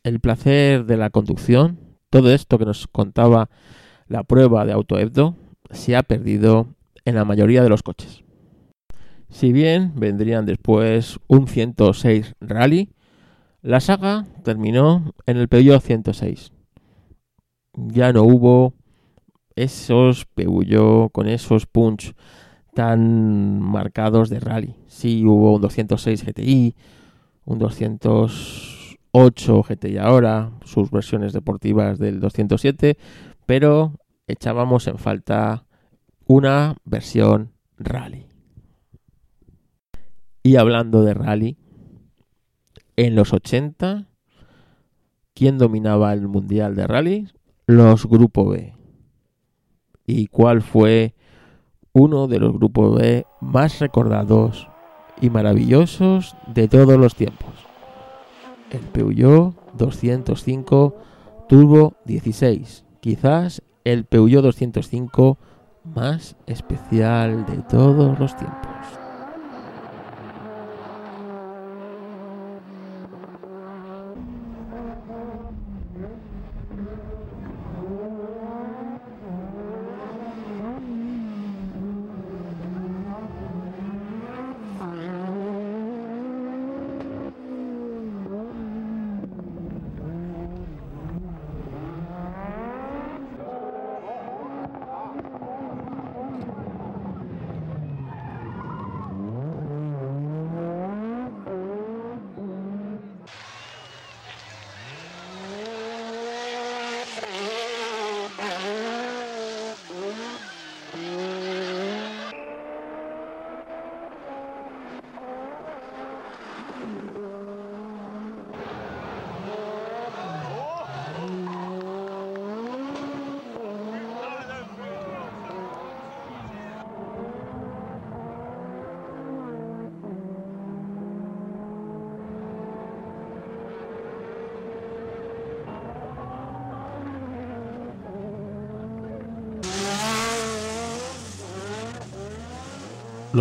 el placer de la conducción, todo esto que nos contaba la prueba de AutoEbdo, se ha perdido en la mayoría de los coches. Si bien vendrían después un 106 Rally, la saga terminó en el Peugeot 106. Ya no hubo esos Peugeot con esos punch tan marcados de rally. Sí hubo un 206 GTI, un 208 GTI ahora, sus versiones deportivas del 207, pero echábamos en falta una versión rally. Y hablando de rally, en los 80, ¿quién dominaba el mundial de rally? Los Grupo B. ¿Y cuál fue uno de los Grupos B más recordados y maravillosos de todos los tiempos? El Peugeot 205 Turbo 16. Quizás el Peugeot 205 más especial de todos los tiempos.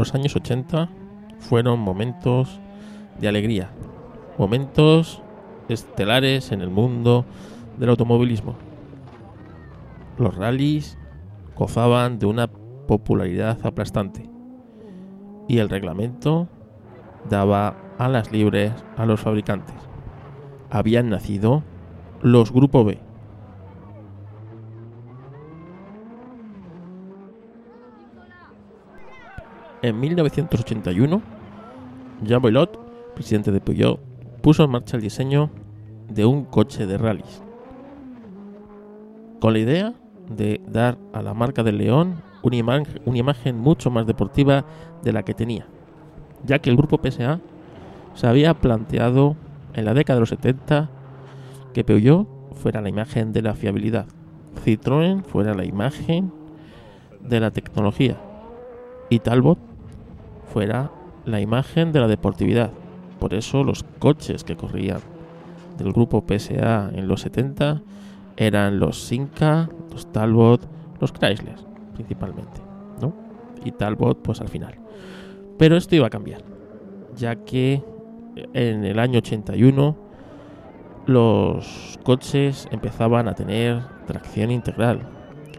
Los años 80 fueron momentos de alegría, momentos estelares en el mundo del automovilismo. Los rallies gozaban de una popularidad aplastante y el reglamento daba alas libres a los fabricantes. Habían nacido los Grupo B, En 1981, Jean Boilot, presidente de Peugeot, puso en marcha el diseño de un coche de rallies, con la idea de dar a la marca del León una, una imagen mucho más deportiva de la que tenía, ya que el grupo PSA se había planteado en la década de los 70 que Peugeot fuera la imagen de la fiabilidad, Citroën fuera la imagen de la tecnología y Talbot fuera la imagen de la deportividad. Por eso los coches que corrían del grupo PSA en los 70 eran los Simca, los Talbot, los Chrysler principalmente, ¿no? Y Talbot pues al final. Pero esto iba a cambiar, ya que en el año 81 los coches empezaban a tener tracción integral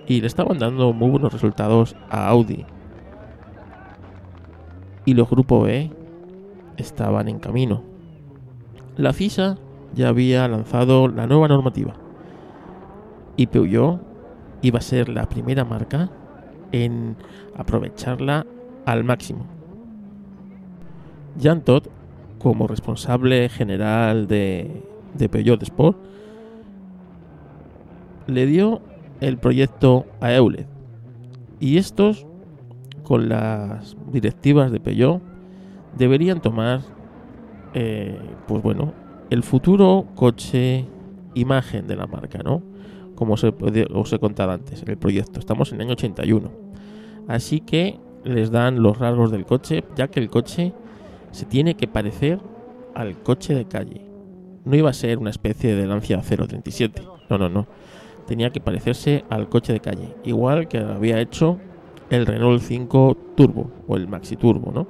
y le estaban dando muy buenos resultados a Audi y los grupos B estaban en camino. La FISA ya había lanzado la nueva normativa y Peugeot iba a ser la primera marca en aprovecharla al máximo. Jan Todt, como responsable general de, de Peugeot Sport, le dio el proyecto a Euler y estos con las directivas de Peugeot deberían tomar, eh, pues bueno, el futuro coche imagen de la marca, ¿no? Como os he, contado antes en el proyecto. Estamos en el año 81. Así que les dan los rasgos del coche, ya que el coche se tiene que parecer al coche de calle. No iba a ser una especie de Lancia 037. No, no, no. Tenía que parecerse al coche de calle. Igual que había hecho el Renault 5 Turbo o el Maxi Turbo, ¿no?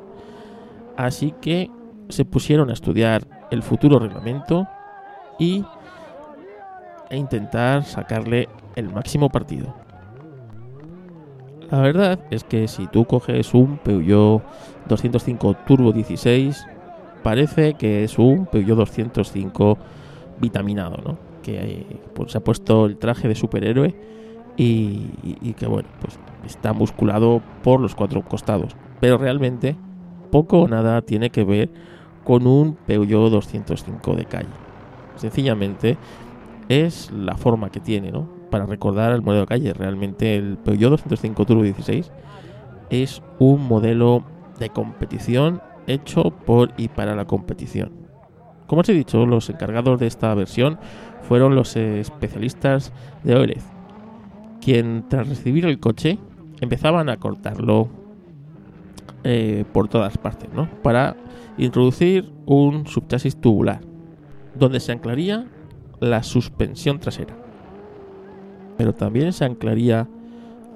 Así que se pusieron a estudiar el futuro reglamento y e intentar sacarle el máximo partido. La verdad es que si tú coges un Peugeot 205 Turbo 16, parece que es un Peugeot 205 vitaminado, ¿no? Que pues, se ha puesto el traje de superhéroe y que bueno, pues está musculado por los cuatro costados. Pero realmente poco o nada tiene que ver con un Peugeot 205 de calle. Sencillamente es la forma que tiene, ¿no? Para recordar el modelo de calle. Realmente el Peugeot 205 Turbo 16 es un modelo de competición hecho por y para la competición. Como os he dicho, los encargados de esta versión fueron los especialistas de OLED, quien tras recibir el coche empezaban a cortarlo eh, por todas partes, ¿no? Para introducir un subchasis tubular, donde se anclaría la suspensión trasera. Pero también se anclaría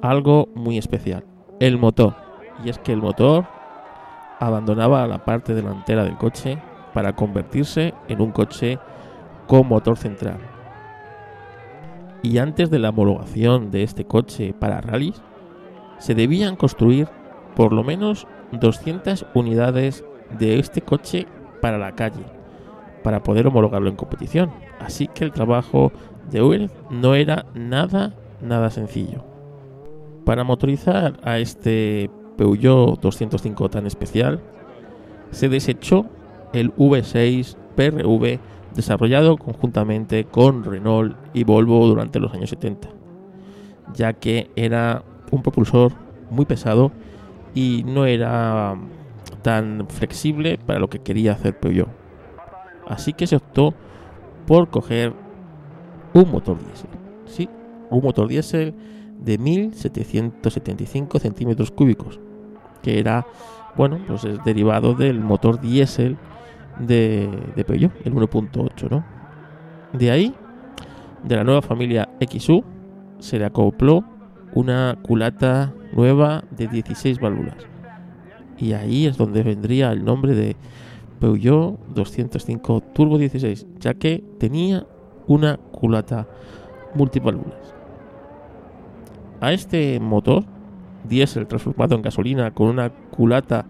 algo muy especial, el motor. Y es que el motor abandonaba la parte delantera del coche para convertirse en un coche con motor central. Y antes de la homologación de este coche para rallies, se debían construir por lo menos 200 unidades de este coche para la calle, para poder homologarlo en competición. Así que el trabajo de Uber no era nada, nada sencillo. Para motorizar a este Peugeot 205 tan especial, se desechó el V6 PRV desarrollado conjuntamente con Renault y Volvo durante los años 70, ya que era un propulsor muy pesado y no era tan flexible para lo que quería hacer Peugeot. Así que se optó por coger un motor diésel. Sí, un motor diésel de 1775 centímetros cúbicos, que era, bueno, pues es derivado del motor diésel de, de Peugeot, el 1.8, ¿no? De ahí, de la nueva familia XU, se le acopló una culata nueva de 16 válvulas. Y ahí es donde vendría el nombre de Peugeot 205 Turbo 16, ya que tenía una culata multiválvulas. A este motor diésel transformado en gasolina con una culata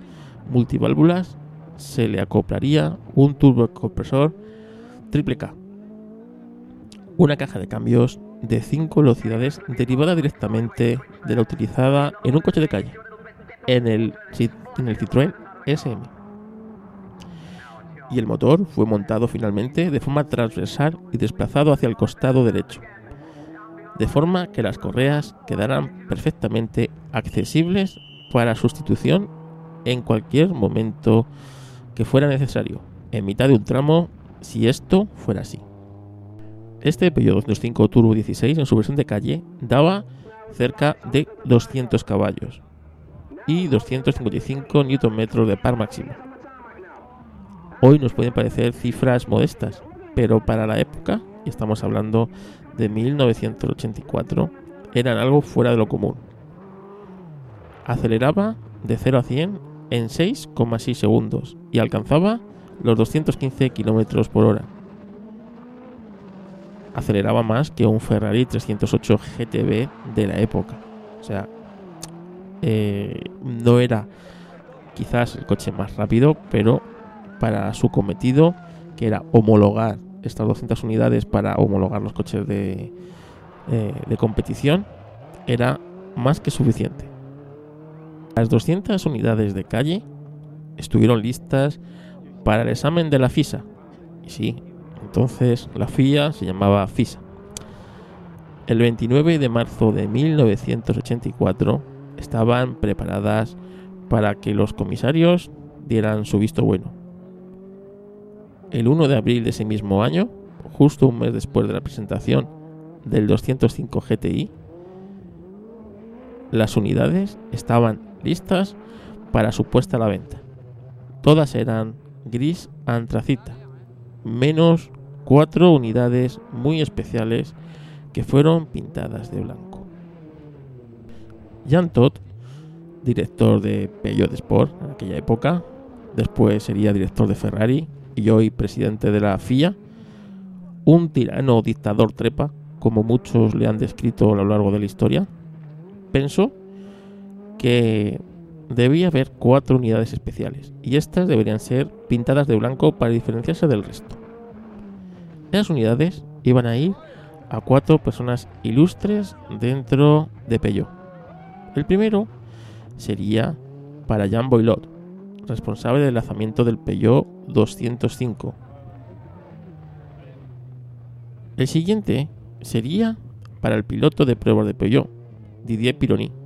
multiválvulas se le acoplaría un turbocompresor triple K, una caja de cambios de 5 velocidades derivada directamente de la utilizada en un coche de calle, en el, en el Citroën SM. Y el motor fue montado finalmente de forma transversal y desplazado hacia el costado derecho, de forma que las correas quedaran perfectamente accesibles para sustitución en cualquier momento que fuera necesario, en mitad de un tramo si esto fuera así. Este Peugeot 205 Turbo 16 en su versión de calle daba cerca de 200 caballos y 255 Nm de par máximo. Hoy nos pueden parecer cifras modestas, pero para la época, y estamos hablando de 1984, eran algo fuera de lo común. Aceleraba de 0 a 100 en 6,6 segundos y alcanzaba los 215 km por hora aceleraba más que un Ferrari 308 GTB de la época. O sea, eh, no era quizás el coche más rápido, pero para su cometido, que era homologar estas 200 unidades para homologar los coches de, eh, de competición, era más que suficiente. Las 200 unidades de calle estuvieron listas para el examen de la FISA. Y sí, entonces la FIA se llamaba FISA. El 29 de marzo de 1984 estaban preparadas para que los comisarios dieran su visto bueno. El 1 de abril de ese mismo año, justo un mes después de la presentación del 205 GTI, las unidades estaban listas para su puesta a la venta. Todas eran gris antracita, menos cuatro unidades muy especiales que fueron pintadas de blanco. Jan Todt, director de Peugeot Sport en aquella época, después sería director de Ferrari y hoy presidente de la FIA, un tirano dictador trepa, como muchos le han descrito a lo largo de la historia, pensó que debía haber cuatro unidades especiales y estas deberían ser pintadas de blanco para diferenciarse del resto. Esas unidades iban a ir a cuatro personas ilustres dentro de Peugeot. El primero sería para Jean Boilot, responsable del lanzamiento del Peugeot 205. El siguiente sería para el piloto de pruebas de Peugeot, Didier Pironi.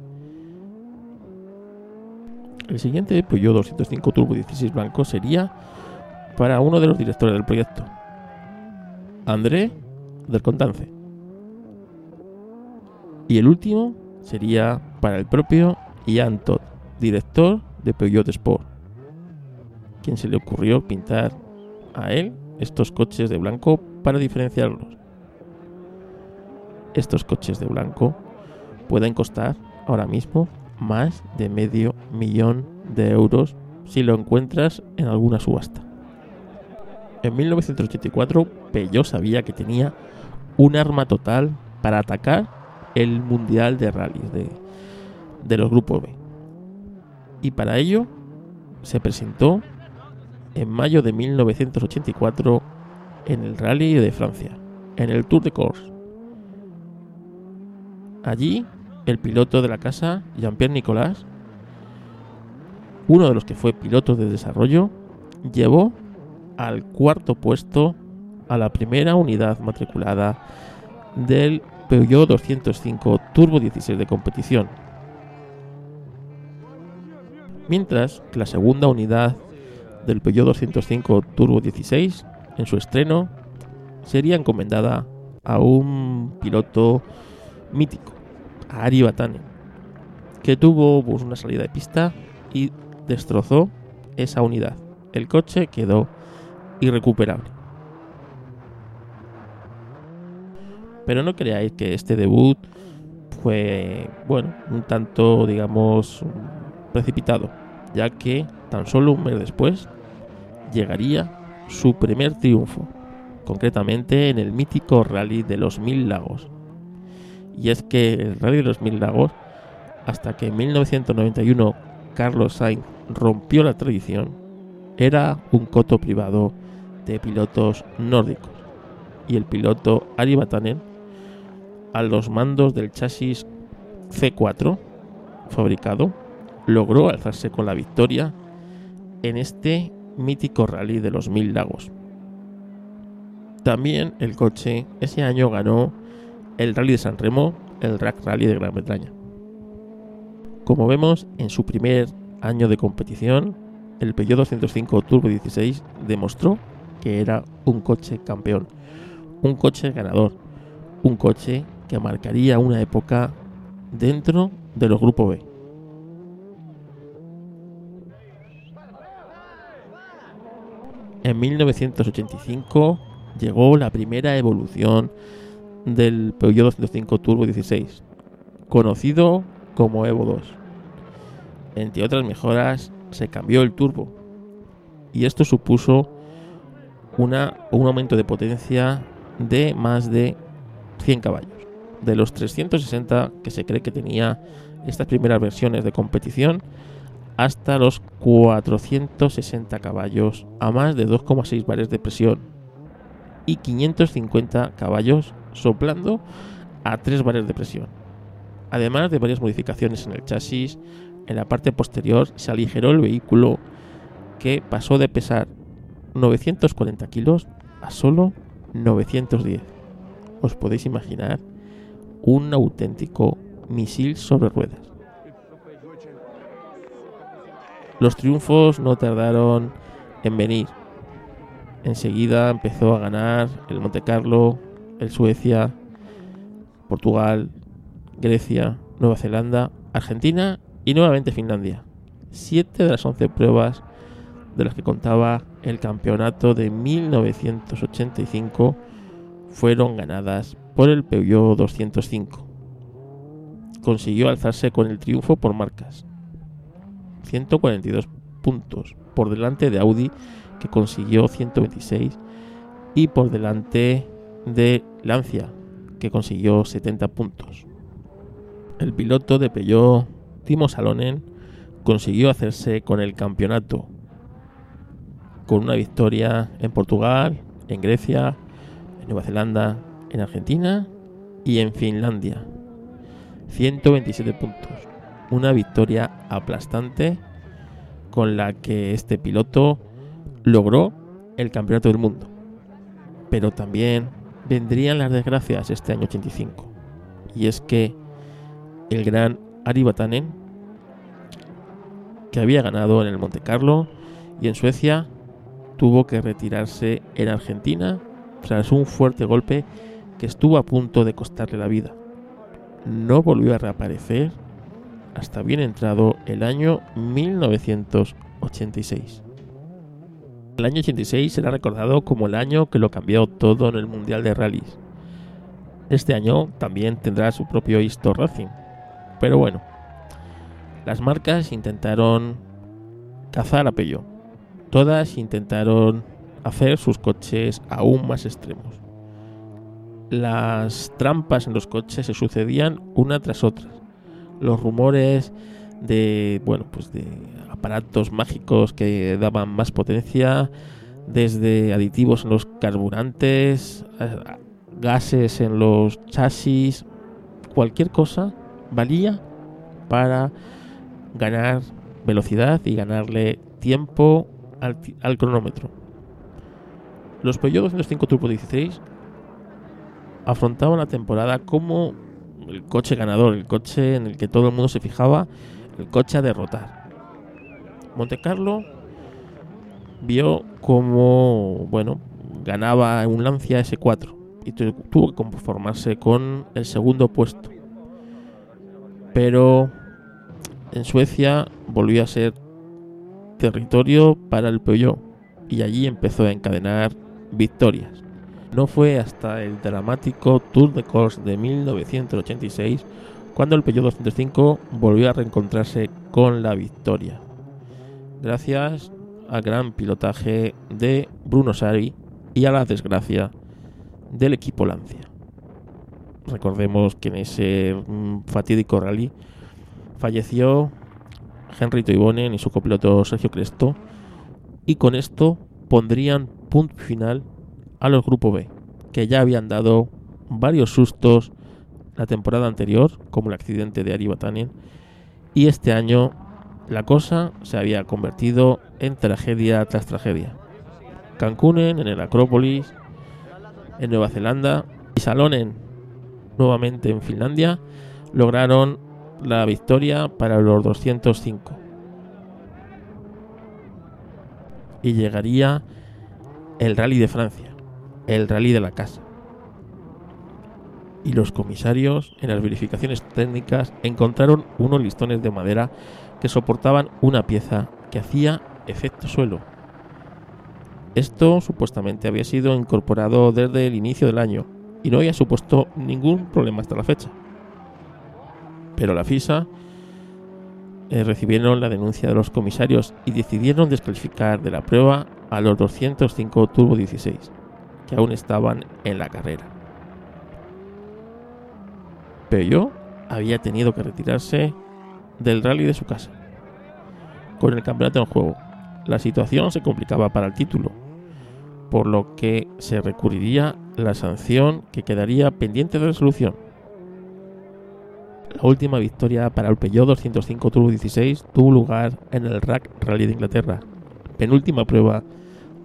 El siguiente Peugeot 205 Turbo 16 blanco sería para uno de los directores del proyecto, André del Contance. Y el último sería para el propio Ian Todd, director de Peugeot Sport, quien se le ocurrió pintar a él estos coches de blanco para diferenciarlos. Estos coches de blanco pueden costar ahora mismo más de medio millón de euros si lo encuentras en alguna subasta. En 1984, Peugeot sabía que tenía un arma total para atacar el Mundial de Rallys de, de los grupos B. Y para ello se presentó en mayo de 1984 en el Rally de Francia, en el Tour de Corse. Allí, el piloto de la casa, Jean-Pierre Nicolas, uno de los que fue piloto de desarrollo, llevó al cuarto puesto a la primera unidad matriculada del Peugeot 205 Turbo 16 de competición. Mientras que la segunda unidad del Peugeot 205 Turbo 16 en su estreno sería encomendada a un piloto mítico, Ari Batanen, que tuvo pues, una salida de pista y destrozó esa unidad. El coche quedó irrecuperable. Pero no creáis que este debut fue, bueno, un tanto, digamos, precipitado, ya que tan solo un mes después llegaría su primer triunfo, concretamente en el mítico Rally de los Mil Lagos. Y es que el Rally de los Mil Lagos, hasta que en 1991 Carlos Sainz rompió la tradición, era un coto privado de pilotos nórdicos. Y el piloto Ari Batanen, a los mandos del chasis C4 fabricado, logró alzarse con la victoria en este mítico rally de los Mil Lagos. También el coche ese año ganó el Rally de San Remo, el Rack Rally de Gran Bretaña. Como vemos, en su primer año de competición, el Peugeot 205 Turbo 16 demostró que era un coche campeón, un coche ganador, un coche que marcaría una época dentro de los grupos B. En 1985 llegó la primera evolución del Peugeot 205 Turbo 16, conocido como Evo 2. Entre otras mejoras, se cambió el turbo y esto supuso una, un aumento de potencia de más de 100 caballos. De los 360 que se cree que tenía estas primeras versiones de competición, hasta los 460 caballos a más de 2,6 bares de presión y 550 caballos soplando a 3 bares de presión. Además de varias modificaciones en el chasis, en la parte posterior se aligeró el vehículo que pasó de pesar 940 kilos a solo 910. Os podéis imaginar un auténtico misil sobre ruedas. Los triunfos no tardaron en venir. Enseguida empezó a ganar el Monte Carlo, Suecia, Portugal, Grecia, Nueva Zelanda, Argentina y nuevamente Finlandia. Siete de las once pruebas de las que contaba el campeonato de 1985 fueron ganadas por el Peugeot 205. Consiguió alzarse con el triunfo por marcas. 142 puntos por delante de Audi que consiguió 126 y por delante de Lancia que consiguió 70 puntos. El piloto de Peugeot, Timo Salonen, consiguió hacerse con el campeonato con una victoria en Portugal, en Grecia, en Nueva Zelanda, en Argentina y en Finlandia. 127 puntos. Una victoria aplastante con la que este piloto logró el campeonato del mundo. Pero también vendrían las desgracias este año 85. Y es que el gran Ari Batanen, que había ganado en el Monte Carlo y en Suecia, tuvo que retirarse en Argentina tras un fuerte golpe que estuvo a punto de costarle la vida. No volvió a reaparecer hasta bien entrado el año 1986. El año 86 será recordado como el año que lo cambió todo en el Mundial de Rallys. Este año también tendrá su propio Histo Racing. Pero bueno, las marcas intentaron cazar a Pello. Todas intentaron hacer sus coches aún más extremos. Las trampas en los coches se sucedían una tras otra. Los rumores de, bueno, pues de aparatos mágicos que daban más potencia, desde aditivos en los carburantes, gases en los chasis, cualquier cosa valía para ganar velocidad y ganarle tiempo al, cronómetro. Los Peugeot 205 Turbo 16 afrontaban la temporada como el coche ganador, el coche en el que todo el mundo se fijaba, el coche a derrotar. Monte Carlo vio como, bueno, ganaba un Lancia S4 y tuvo que conformarse con el segundo puesto. Pero en Suecia volvió a ser territorio para el Peugeot y allí empezó a encadenar victorias. No fue hasta el dramático Tour de Corse de 1986 cuando el Peugeot 205 volvió a reencontrarse con la victoria. Gracias al gran pilotaje de Bruno Sari y a la desgracia del equipo Lancia. Recordemos que en ese mm, fatídico rally falleció Henry Toivonen y su copiloto Sergio Cresto, y con esto pondrían punto final a los Grupo B, que ya habían dado varios sustos la temporada anterior, como el accidente de Ari Batanen, y este año la cosa se había convertido en tragedia tras tragedia. Cancunen en el Acrópolis, en Nueva Zelanda y Salonen nuevamente en Finlandia lograron la victoria para los 205. Y llegaría el rally de Francia, el rally de la casa. Y los comisarios en las verificaciones técnicas encontraron unos listones de madera que soportaban una pieza que hacía efecto suelo. Esto supuestamente había sido incorporado desde el inicio del año y no había supuesto ningún problema hasta la fecha. Pero la FISA eh, recibieron la denuncia de los comisarios y decidieron descalificar de la prueba a los 205 Turbo 16, que aún estaban en la carrera. Pero yo había tenido que retirarse del rally de su casa. Con el campeonato en juego, la situación se complicaba para el título, por lo que se recurriría la sanción que quedaría pendiente de resolución. La última victoria para el Peugeot 205 Turbo 16 tuvo lugar en el Rack Rally de Inglaterra, penúltima prueba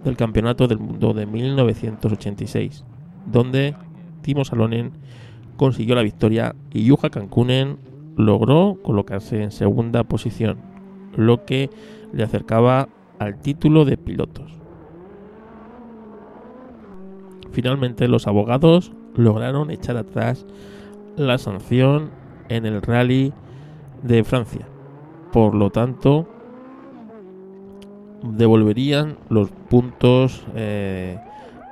del Campeonato del Mundo de 1986, donde Timo Salonen consiguió la victoria y Juha Kankunen logró colocarse en segunda posición, lo que le acercaba al título de pilotos. Finalmente los abogados lograron echar atrás la sanción en el rally de Francia. Por lo tanto, devolverían los puntos eh,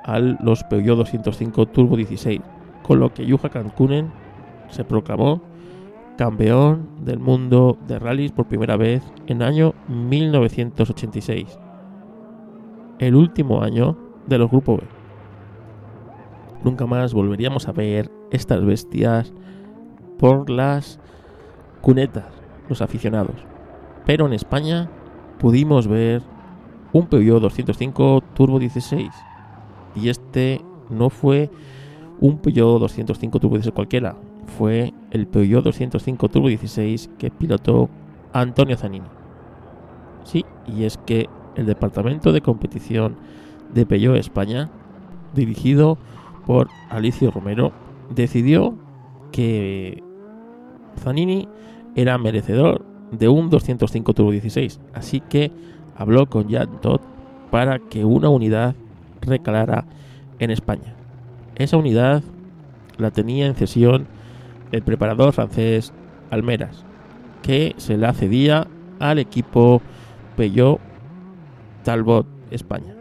a los Peugeot 205 Turbo 16, con lo que Yuha Kankunen se proclamó campeón del mundo de rallies por primera vez en año 1986, el último año de los Grupo B. Nunca más volveríamos a ver estas bestias por las cunetas, los aficionados. Pero en España pudimos ver un Peugeot 205 Turbo 16. Y este no fue un Peugeot 205 Turbo 16 cualquiera, fue el Peugeot 205 Turbo 16 que pilotó Antonio Zanini. Sí, y es que el departamento de competición de Peugeot España, dirigido por Alicio Romero, decidió que Zanini era merecedor de un 205 Turbo 16, así que habló con Jan Todd para que una unidad recalara en España. Esa unidad la tenía en cesión el preparador francés Almeras, que se la cedía al equipo Peugeot Talbot España.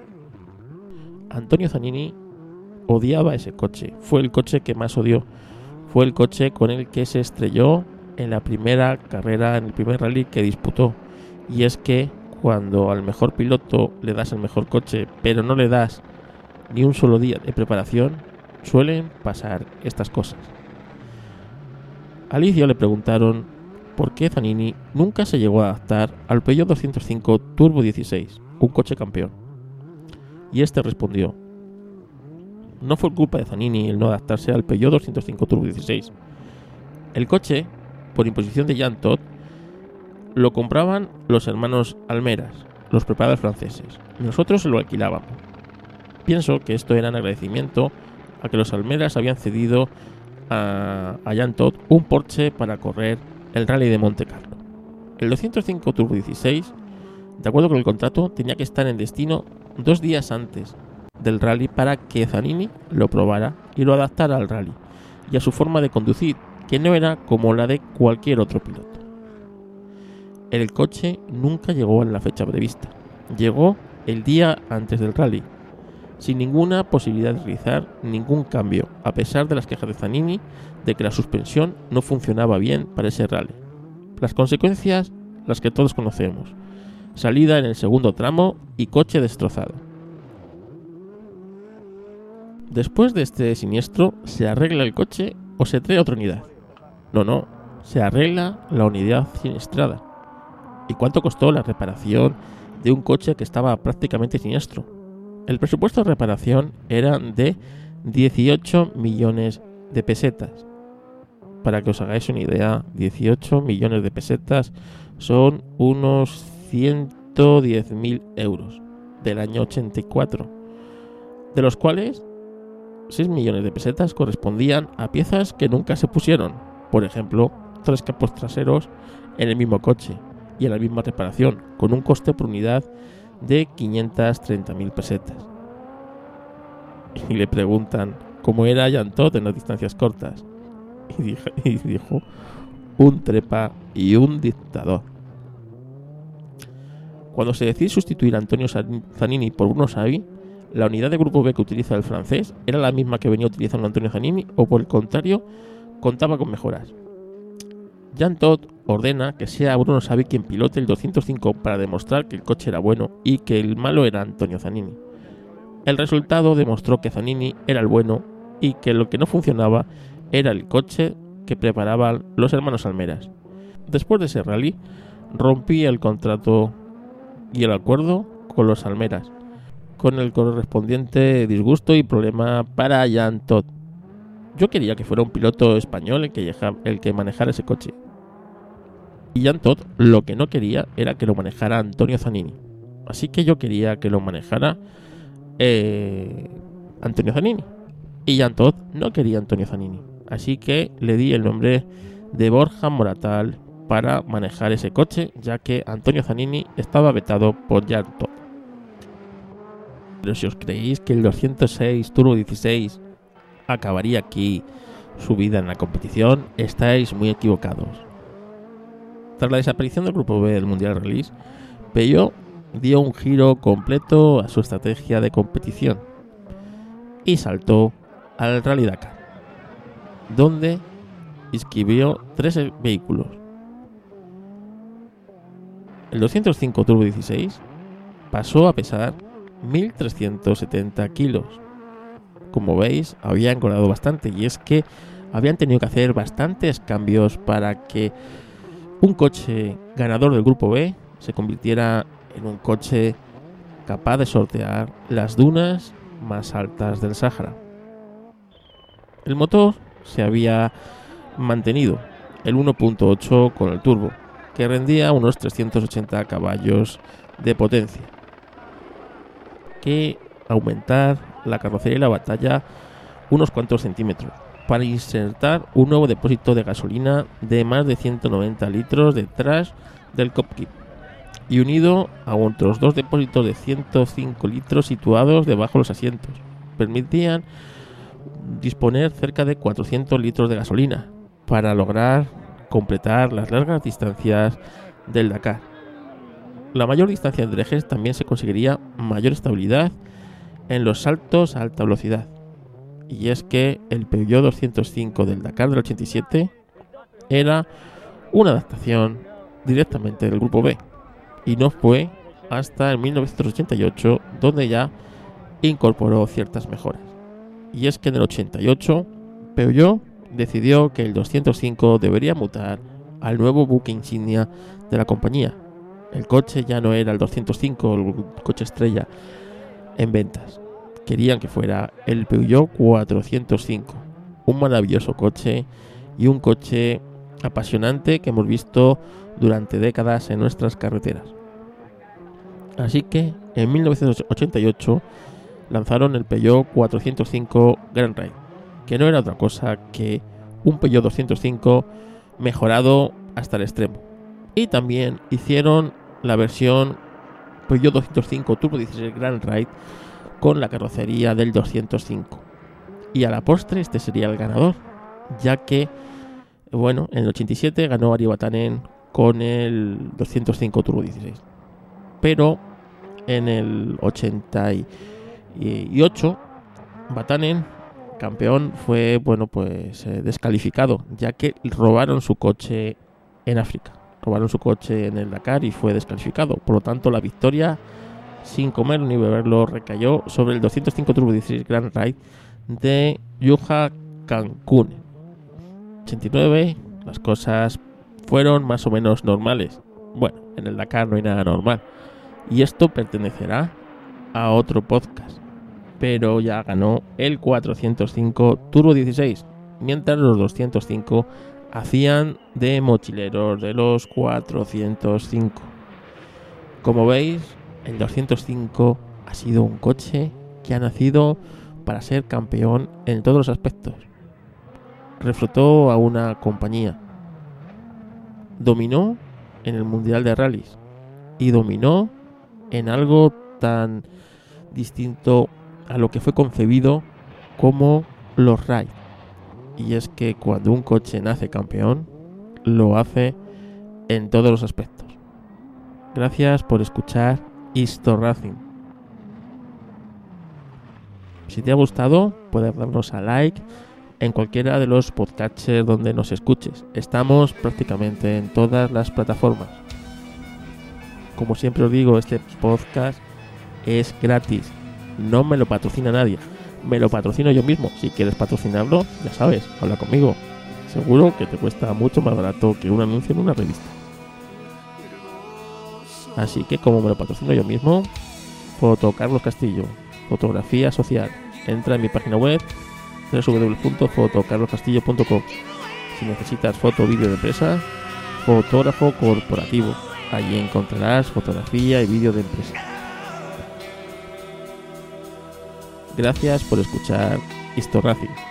Antonio Zanini odiaba ese coche, fue el coche que más odió, fue el coche con el que se estrelló en la primera carrera, en el primer rally que disputó. Y es que cuando al mejor piloto le das el mejor coche, pero no le das ni un solo día de preparación, suelen pasar estas cosas. Alicia le preguntaron por qué Zanini nunca se llegó a adaptar al Peugeot 205 Turbo 16, un coche campeón. Y este respondió: No fue culpa de Zanini el no adaptarse al Peugeot 205 Turbo 16. El coche, por imposición de Jan Todt, lo compraban los hermanos Almeras, los preparadores franceses, nosotros lo alquilábamos. Pienso que esto era en agradecimiento a que los Almeras habían cedido a, Jan Todt un Porsche para correr el Rally de Monte Carlo. El 205 Turbo 16, de acuerdo con el contrato, tenía que estar en destino dos días antes del rally para que Zanini lo probara y lo adaptara al rally y a su forma de conducir, que no era como la de cualquier otro piloto. El coche nunca llegó en la fecha prevista, llegó el día antes del rally sin ninguna posibilidad de realizar ningún cambio, a pesar de las quejas de Zanini de que la suspensión no funcionaba bien para ese rally. Las consecuencias, las que todos conocemos. Salida en el segundo tramo y coche destrozado. Después de este siniestro, ¿se arregla el coche o se trae otra unidad? No, no, se arregla la unidad siniestrada. ¿Y cuánto costó la reparación de un coche que estaba prácticamente siniestro? El presupuesto de reparación era de 18 millones de pesetas. Para que os hagáis una idea, 18 millones de pesetas son unos 110.000 euros del año 84, de los cuales 6 millones de pesetas correspondían a piezas que nunca se pusieron, por ejemplo, tres capos traseros en el mismo coche y en la misma reparación, con un coste por unidad de 530.000 pesetas. Y le preguntan cómo era Yantot en las distancias cortas. Y dijo, un trepa y un dictador. Cuando se decide sustituir a Antonio Zanini por Bruno Savi, la unidad de grupo B que utiliza el francés era la misma que venía utilizando Antonio Zanini o por el contrario contaba con mejoras. Jan Todd ordena que sea Bruno Savi quien pilote el 205 para demostrar que el coche era bueno y que el malo era Antonio Zanini. El resultado demostró que Zanini era el bueno y que lo que no funcionaba era el coche que preparaban los hermanos Almeras. Después de ese rally, rompí el contrato y el acuerdo con los Almeras, con el correspondiente disgusto y problema para Jan Todd. Yo quería que fuera un piloto español el que, el que manejara ese coche, y Jan Todd lo que no quería era que lo manejara Antonio Zanini. Así que yo quería que lo manejara eh, Antonio Zanini. Y Jan Todd no quería Antonio Zanini. Así que le di el nombre de Borja Moratal para manejar ese coche, ya que Antonio Zanini estaba vetado por Jan Todd. Pero si os creéis que el 206 Turbo 16 acabaría aquí su vida en la competición, estáis muy equivocados. Tras la desaparición del grupo B del Mundial Release, Peugeot dio un giro completo a su estrategia de competición y saltó al Rally Dakar, donde inscribió tres vehículos. El 205 Turbo 16 pasó a pesar 1.370 kilos. Como veis, había engordado bastante y es que habían tenido que hacer bastantes cambios para que un coche ganador del grupo B se convirtiera en un coche capaz de sortear las dunas más altas del Sáhara. El motor se había mantenido, el 1.8 con el turbo, que rendía unos 380 caballos de potencia. Que aumentar la carrocería y la batalla unos cuantos centímetros para insertar un nuevo depósito de gasolina de más de 190 litros detrás del cockpit y unido a otros dos depósitos de 105 litros situados debajo de los asientos. Permitían disponer cerca de 400 litros de gasolina para lograr completar las largas distancias del Dakar. La mayor distancia entre ejes también se conseguiría mayor estabilidad en los saltos a alta velocidad. Y es que el Peugeot 205 del Dakar del 87 era una adaptación directamente del grupo B. Y no fue hasta el 1988 donde ya incorporó ciertas mejoras. Y es que en el 88 Peugeot decidió que el 205 debería mutar al nuevo buque insignia de la compañía. El coche ya no era el 205, el coche estrella en ventas. Querían que fuera el Peugeot 405, un maravilloso coche y un coche apasionante que hemos visto durante décadas en nuestras carreteras. Así que en 1988 lanzaron el Peugeot 405 Grand Ride, que no era otra cosa que un Peugeot 205 mejorado hasta el extremo. Y también hicieron la versión Peugeot 205 Turbo 16 Grand Ride con la carrocería del 205. Y a la postre este sería el ganador, ya que, bueno, en el 87 ganó Ari Batanen con el 205 Turbo 16. Pero en el 88 Batanen campeón fue bueno pues eh, descalificado ya que robaron su coche en África robaron su coche en el Dakar y fue descalificado por lo tanto la victoria sin comer ni beberlo recayó sobre el 205 Turbo 16 Grand Ride de Yuja Cancún. 89 las cosas fueron más o menos normales. Bueno en el Dakar no hay nada normal. Y esto pertenecerá a otro podcast. Pero ya ganó el 405 Turbo 16, mientras los 205 hacían de mochileros de los 405. Como veis, el 205 ha sido un coche que ha nacido para ser campeón en todos los aspectos. Reflotó a una compañía. Dominó en el Mundial de Rallys. Y dominó en algo tan distinto a lo que fue concebido como los raids. Y es que cuando un coche nace campeón, lo hace en todos los aspectos. Gracias por escuchar Racing. Si te ha gustado, puedes darnos a like en cualquiera de los podcatchers donde nos escuches. Estamos prácticamente en todas las plataformas. Como siempre os digo, este podcast es gratis no me lo patrocina nadie. Me lo patrocino yo mismo. Si quieres patrocinarlo, ya sabes, habla conmigo. Seguro que te cuesta mucho más barato que un anuncio en una revista. Así que como me lo patrocino yo mismo, Foto Carlos Castillo, fotografía social. Entra en mi página web www.fotocarloscastillo.com. Si necesitas foto o vídeo de empresa, fotógrafo corporativo. Allí encontrarás fotografía y vídeo de empresa. Gracias por escuchar Racing.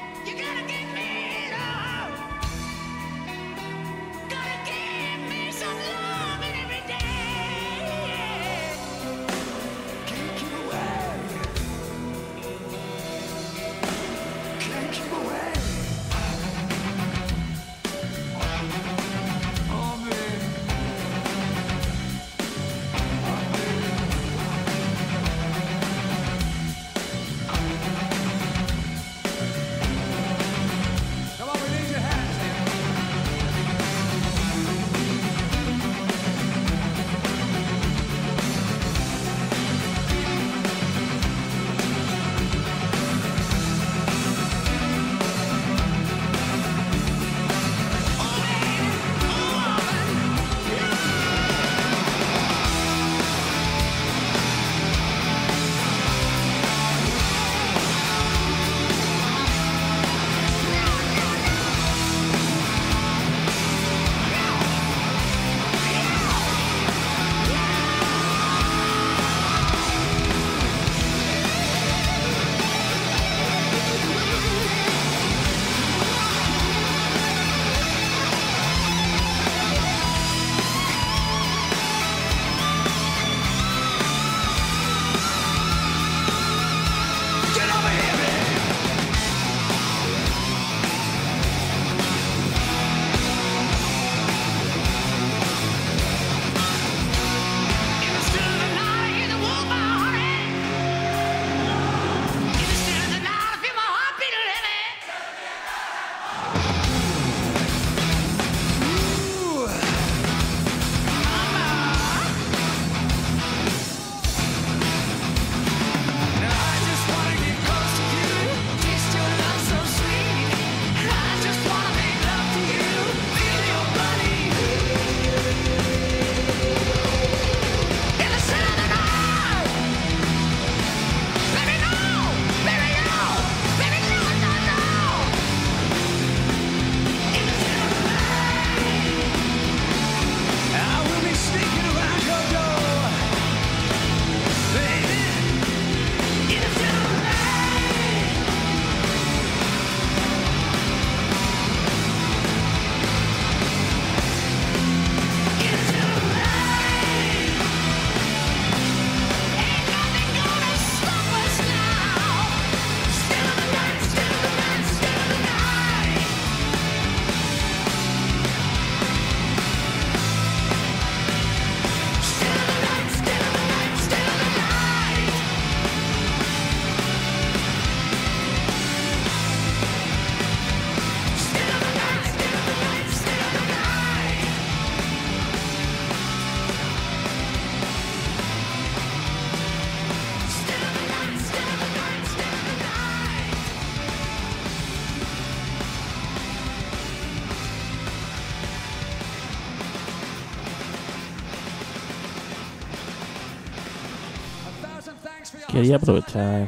Quería aprovechar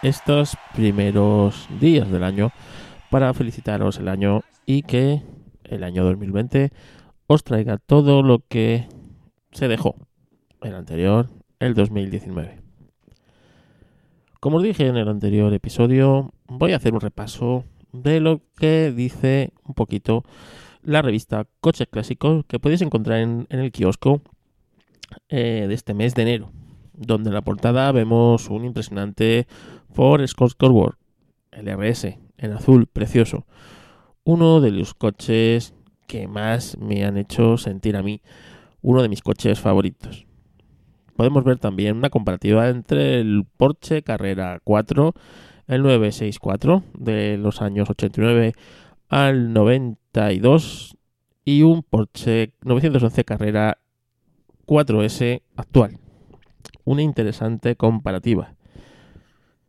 estos primeros días del año para felicitaros el año y que el año 2020 os traiga todo lo que se dejó el anterior, el 2019. Como os dije en el anterior episodio, voy a hacer un repaso de lo que dice un poquito la revista Coches Clásicos que podéis encontrar en, el kiosco eh, de este mes de enero, donde en la portada vemos un impresionante Ford Escort el RS, en azul, precioso. Uno de los coches que más me han hecho sentir a mí uno de mis coches favoritos. Podemos ver también una comparativa entre el Porsche Carrera 4, el 964 de los años 89 al 92 y un Porsche 911 Carrera 4S actual. Una interesante comparativa.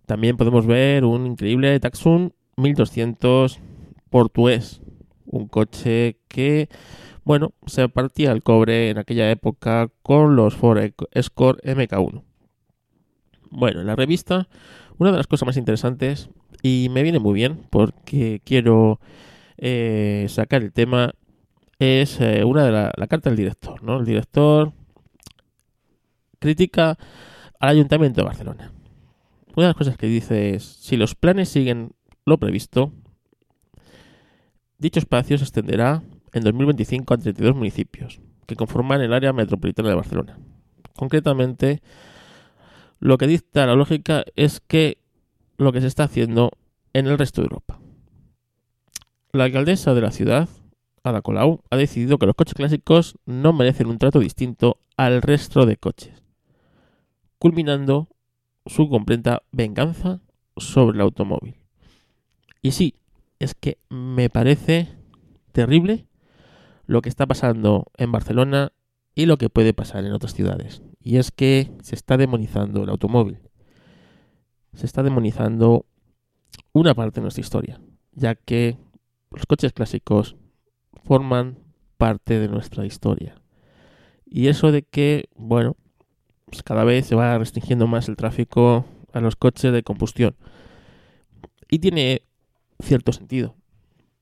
También podemos ver un increíble Taxun 1200 portugués. Un coche que, bueno, se partía el cobre en aquella época con los Ford Escort MK1. Bueno, en la revista, una de las cosas más interesantes, y me viene muy bien porque quiero eh, sacar el tema, es eh, una de la, la carta del director. ¿no? El director critica al Ayuntamiento de Barcelona. Una de las cosas que dice es, si los planes siguen lo previsto, dicho espacio se extenderá en 2025 a 32 municipios que conforman el área metropolitana de Barcelona. Concretamente, lo que dicta la lógica es que lo que se está haciendo en el resto de Europa. La alcaldesa de la ciudad, Ada Colau, ha decidido que los coches clásicos no merecen un trato distinto al resto de coches, culminando su completa venganza sobre el automóvil. Y sí, es que me parece terrible lo que está pasando en Barcelona y lo que puede pasar en otras ciudades. Y es que se está demonizando el automóvil. Se está demonizando una parte de nuestra historia, ya que los coches clásicos forman parte de nuestra historia. Y eso de que, bueno, pues cada vez se va restringiendo más el tráfico a los coches de combustión. Y tiene cierto sentido.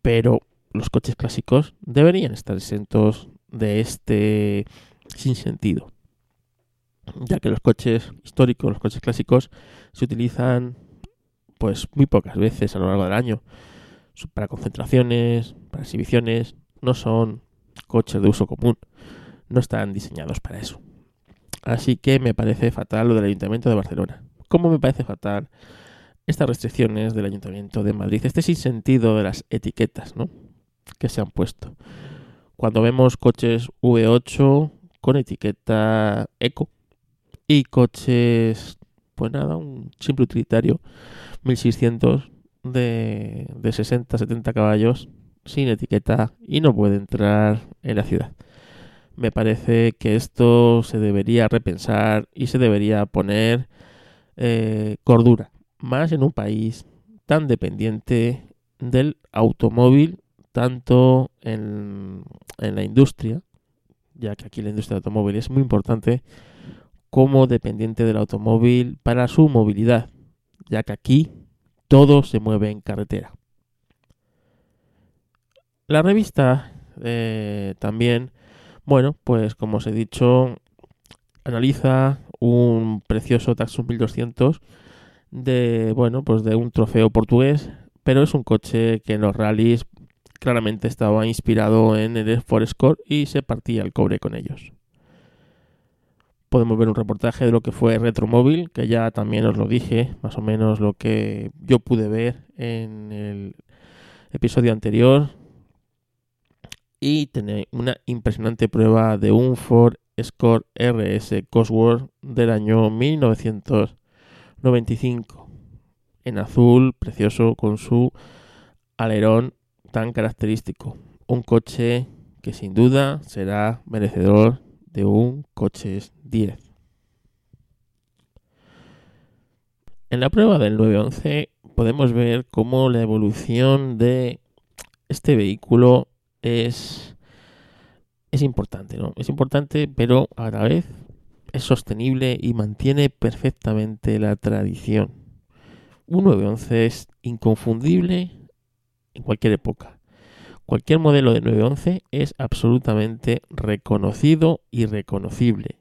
Pero los coches clásicos deberían estar exentos de este sinsentido. Ya que los coches históricos, los coches clásicos, se utilizan pues muy pocas veces a lo largo del año. Para concentraciones, para exhibiciones, no son coches de uso común. No están diseñados para eso. Así que me parece fatal lo del Ayuntamiento de Barcelona. ¿Cómo me parece fatal estas restricciones del Ayuntamiento de Madrid? Este sentido de las etiquetas ¿no? que se han puesto. Cuando vemos coches V8 con etiqueta eco y coches, pues nada, un simple utilitario 1600 de, de 60-70 caballos sin etiqueta y no puede entrar en la ciudad me parece que esto se debería repensar y se debería poner eh, cordura, más en un país tan dependiente del automóvil, tanto en, en la industria, ya que aquí la industria del automóvil es muy importante, como dependiente del automóvil para su movilidad, ya que aquí todo se mueve en carretera. La revista eh, también bueno, pues como os he dicho, analiza un precioso Taxus 1200 de, bueno, pues de un trofeo portugués, pero es un coche que en los rallies claramente estaba inspirado en el Ford Escort y se partía el cobre con ellos. Podemos ver un reportaje de lo que fue Retromóvil, que ya también os lo dije, más o menos lo que yo pude ver en el episodio anterior y tener una impresionante prueba de un Ford Escort RS Cosworth del año 1995 en azul precioso con su alerón tan característico. Un coche que sin duda será merecedor de un coches 10. En la prueba del 911 podemos ver cómo la evolución de este vehículo es, es importante, ¿no? Es importante, pero a la vez es sostenible y mantiene perfectamente la tradición. Un 911 es inconfundible en cualquier época. Cualquier modelo de 911 es absolutamente reconocido y reconocible.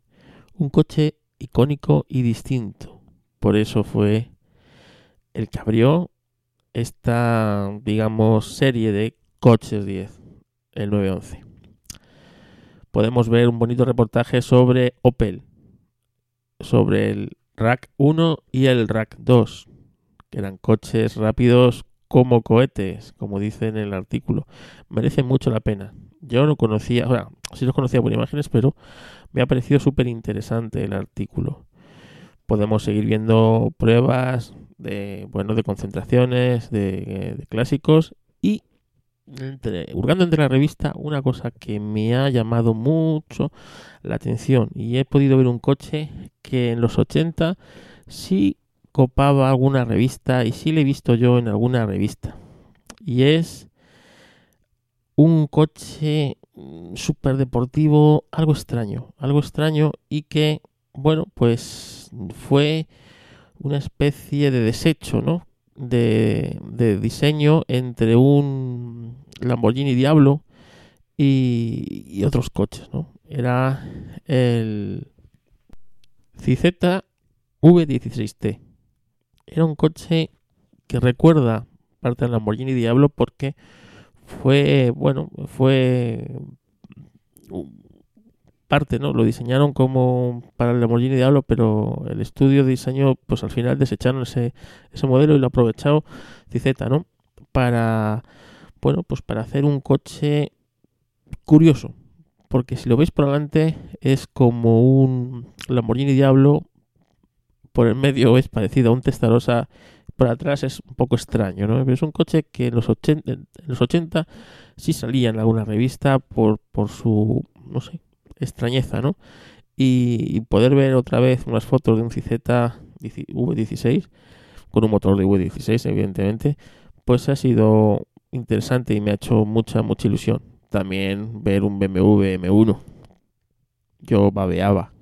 Un coche icónico y distinto. Por eso fue el que abrió esta, digamos, serie de coches 10, el 911. Podemos ver un bonito reportaje sobre Opel, sobre el Rack 1 y el Rack 2, que eran coches rápidos como cohetes, como dice en el artículo. Merece mucho la pena. Yo no conocía, bueno, sí los conocía por imágenes, pero me ha parecido súper interesante el artículo. Podemos seguir viendo pruebas de, bueno, de concentraciones, de, de clásicos y entre, hurgando entre la revista una cosa que me ha llamado mucho la atención y he podido ver un coche que en los 80 sí copaba alguna revista y sí le he visto yo en alguna revista. Y es un coche mm, súper deportivo algo extraño algo extraño y que bueno pues fue una especie de desecho no de, de diseño entre un Lamborghini Diablo y, otros coches, ¿no? Era el Cizeta V16T. Era un coche que recuerda parte del Lamborghini Diablo porque fue, bueno, fue parte, ¿no? Lo diseñaron como para el Lamborghini Diablo, pero el estudio de diseño, pues al final desecharon ese, ese modelo y lo ha aprovechado Cizeta, ¿no? Para, bueno, pues para hacer un coche curioso. Porque si lo veis por delante es como un Lamborghini Diablo, por el medio es parecido a un Testarossa, por atrás es un poco extraño, ¿no? Pero es un coche que en los 80, en los 80 sí salía en alguna revista por, por su, no sé, extrañeza, ¿no? Y, poder ver otra vez unas fotos de un Cizeta V16 con un motor de V16, evidentemente, pues ha sido interesante y me ha hecho mucha, mucha ilusión. También ver un BMW M1. Yo babeaba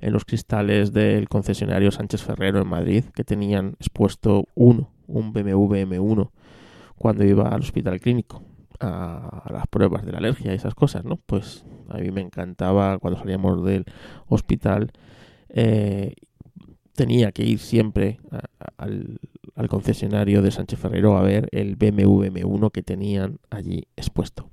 en los cristales del concesionario Sánchez Ferrero en Madrid, que tenían expuesto uno, un BMW M1, cuando iba al hospital clínico a las pruebas de la alergia y esas cosas, ¿no? Pues a mí me encantaba cuando salíamos del hospital. Eh, tenía que ir siempre al, concesionario de Sánchez Ferrero a ver el BMW M1 que tenían allí expuesto.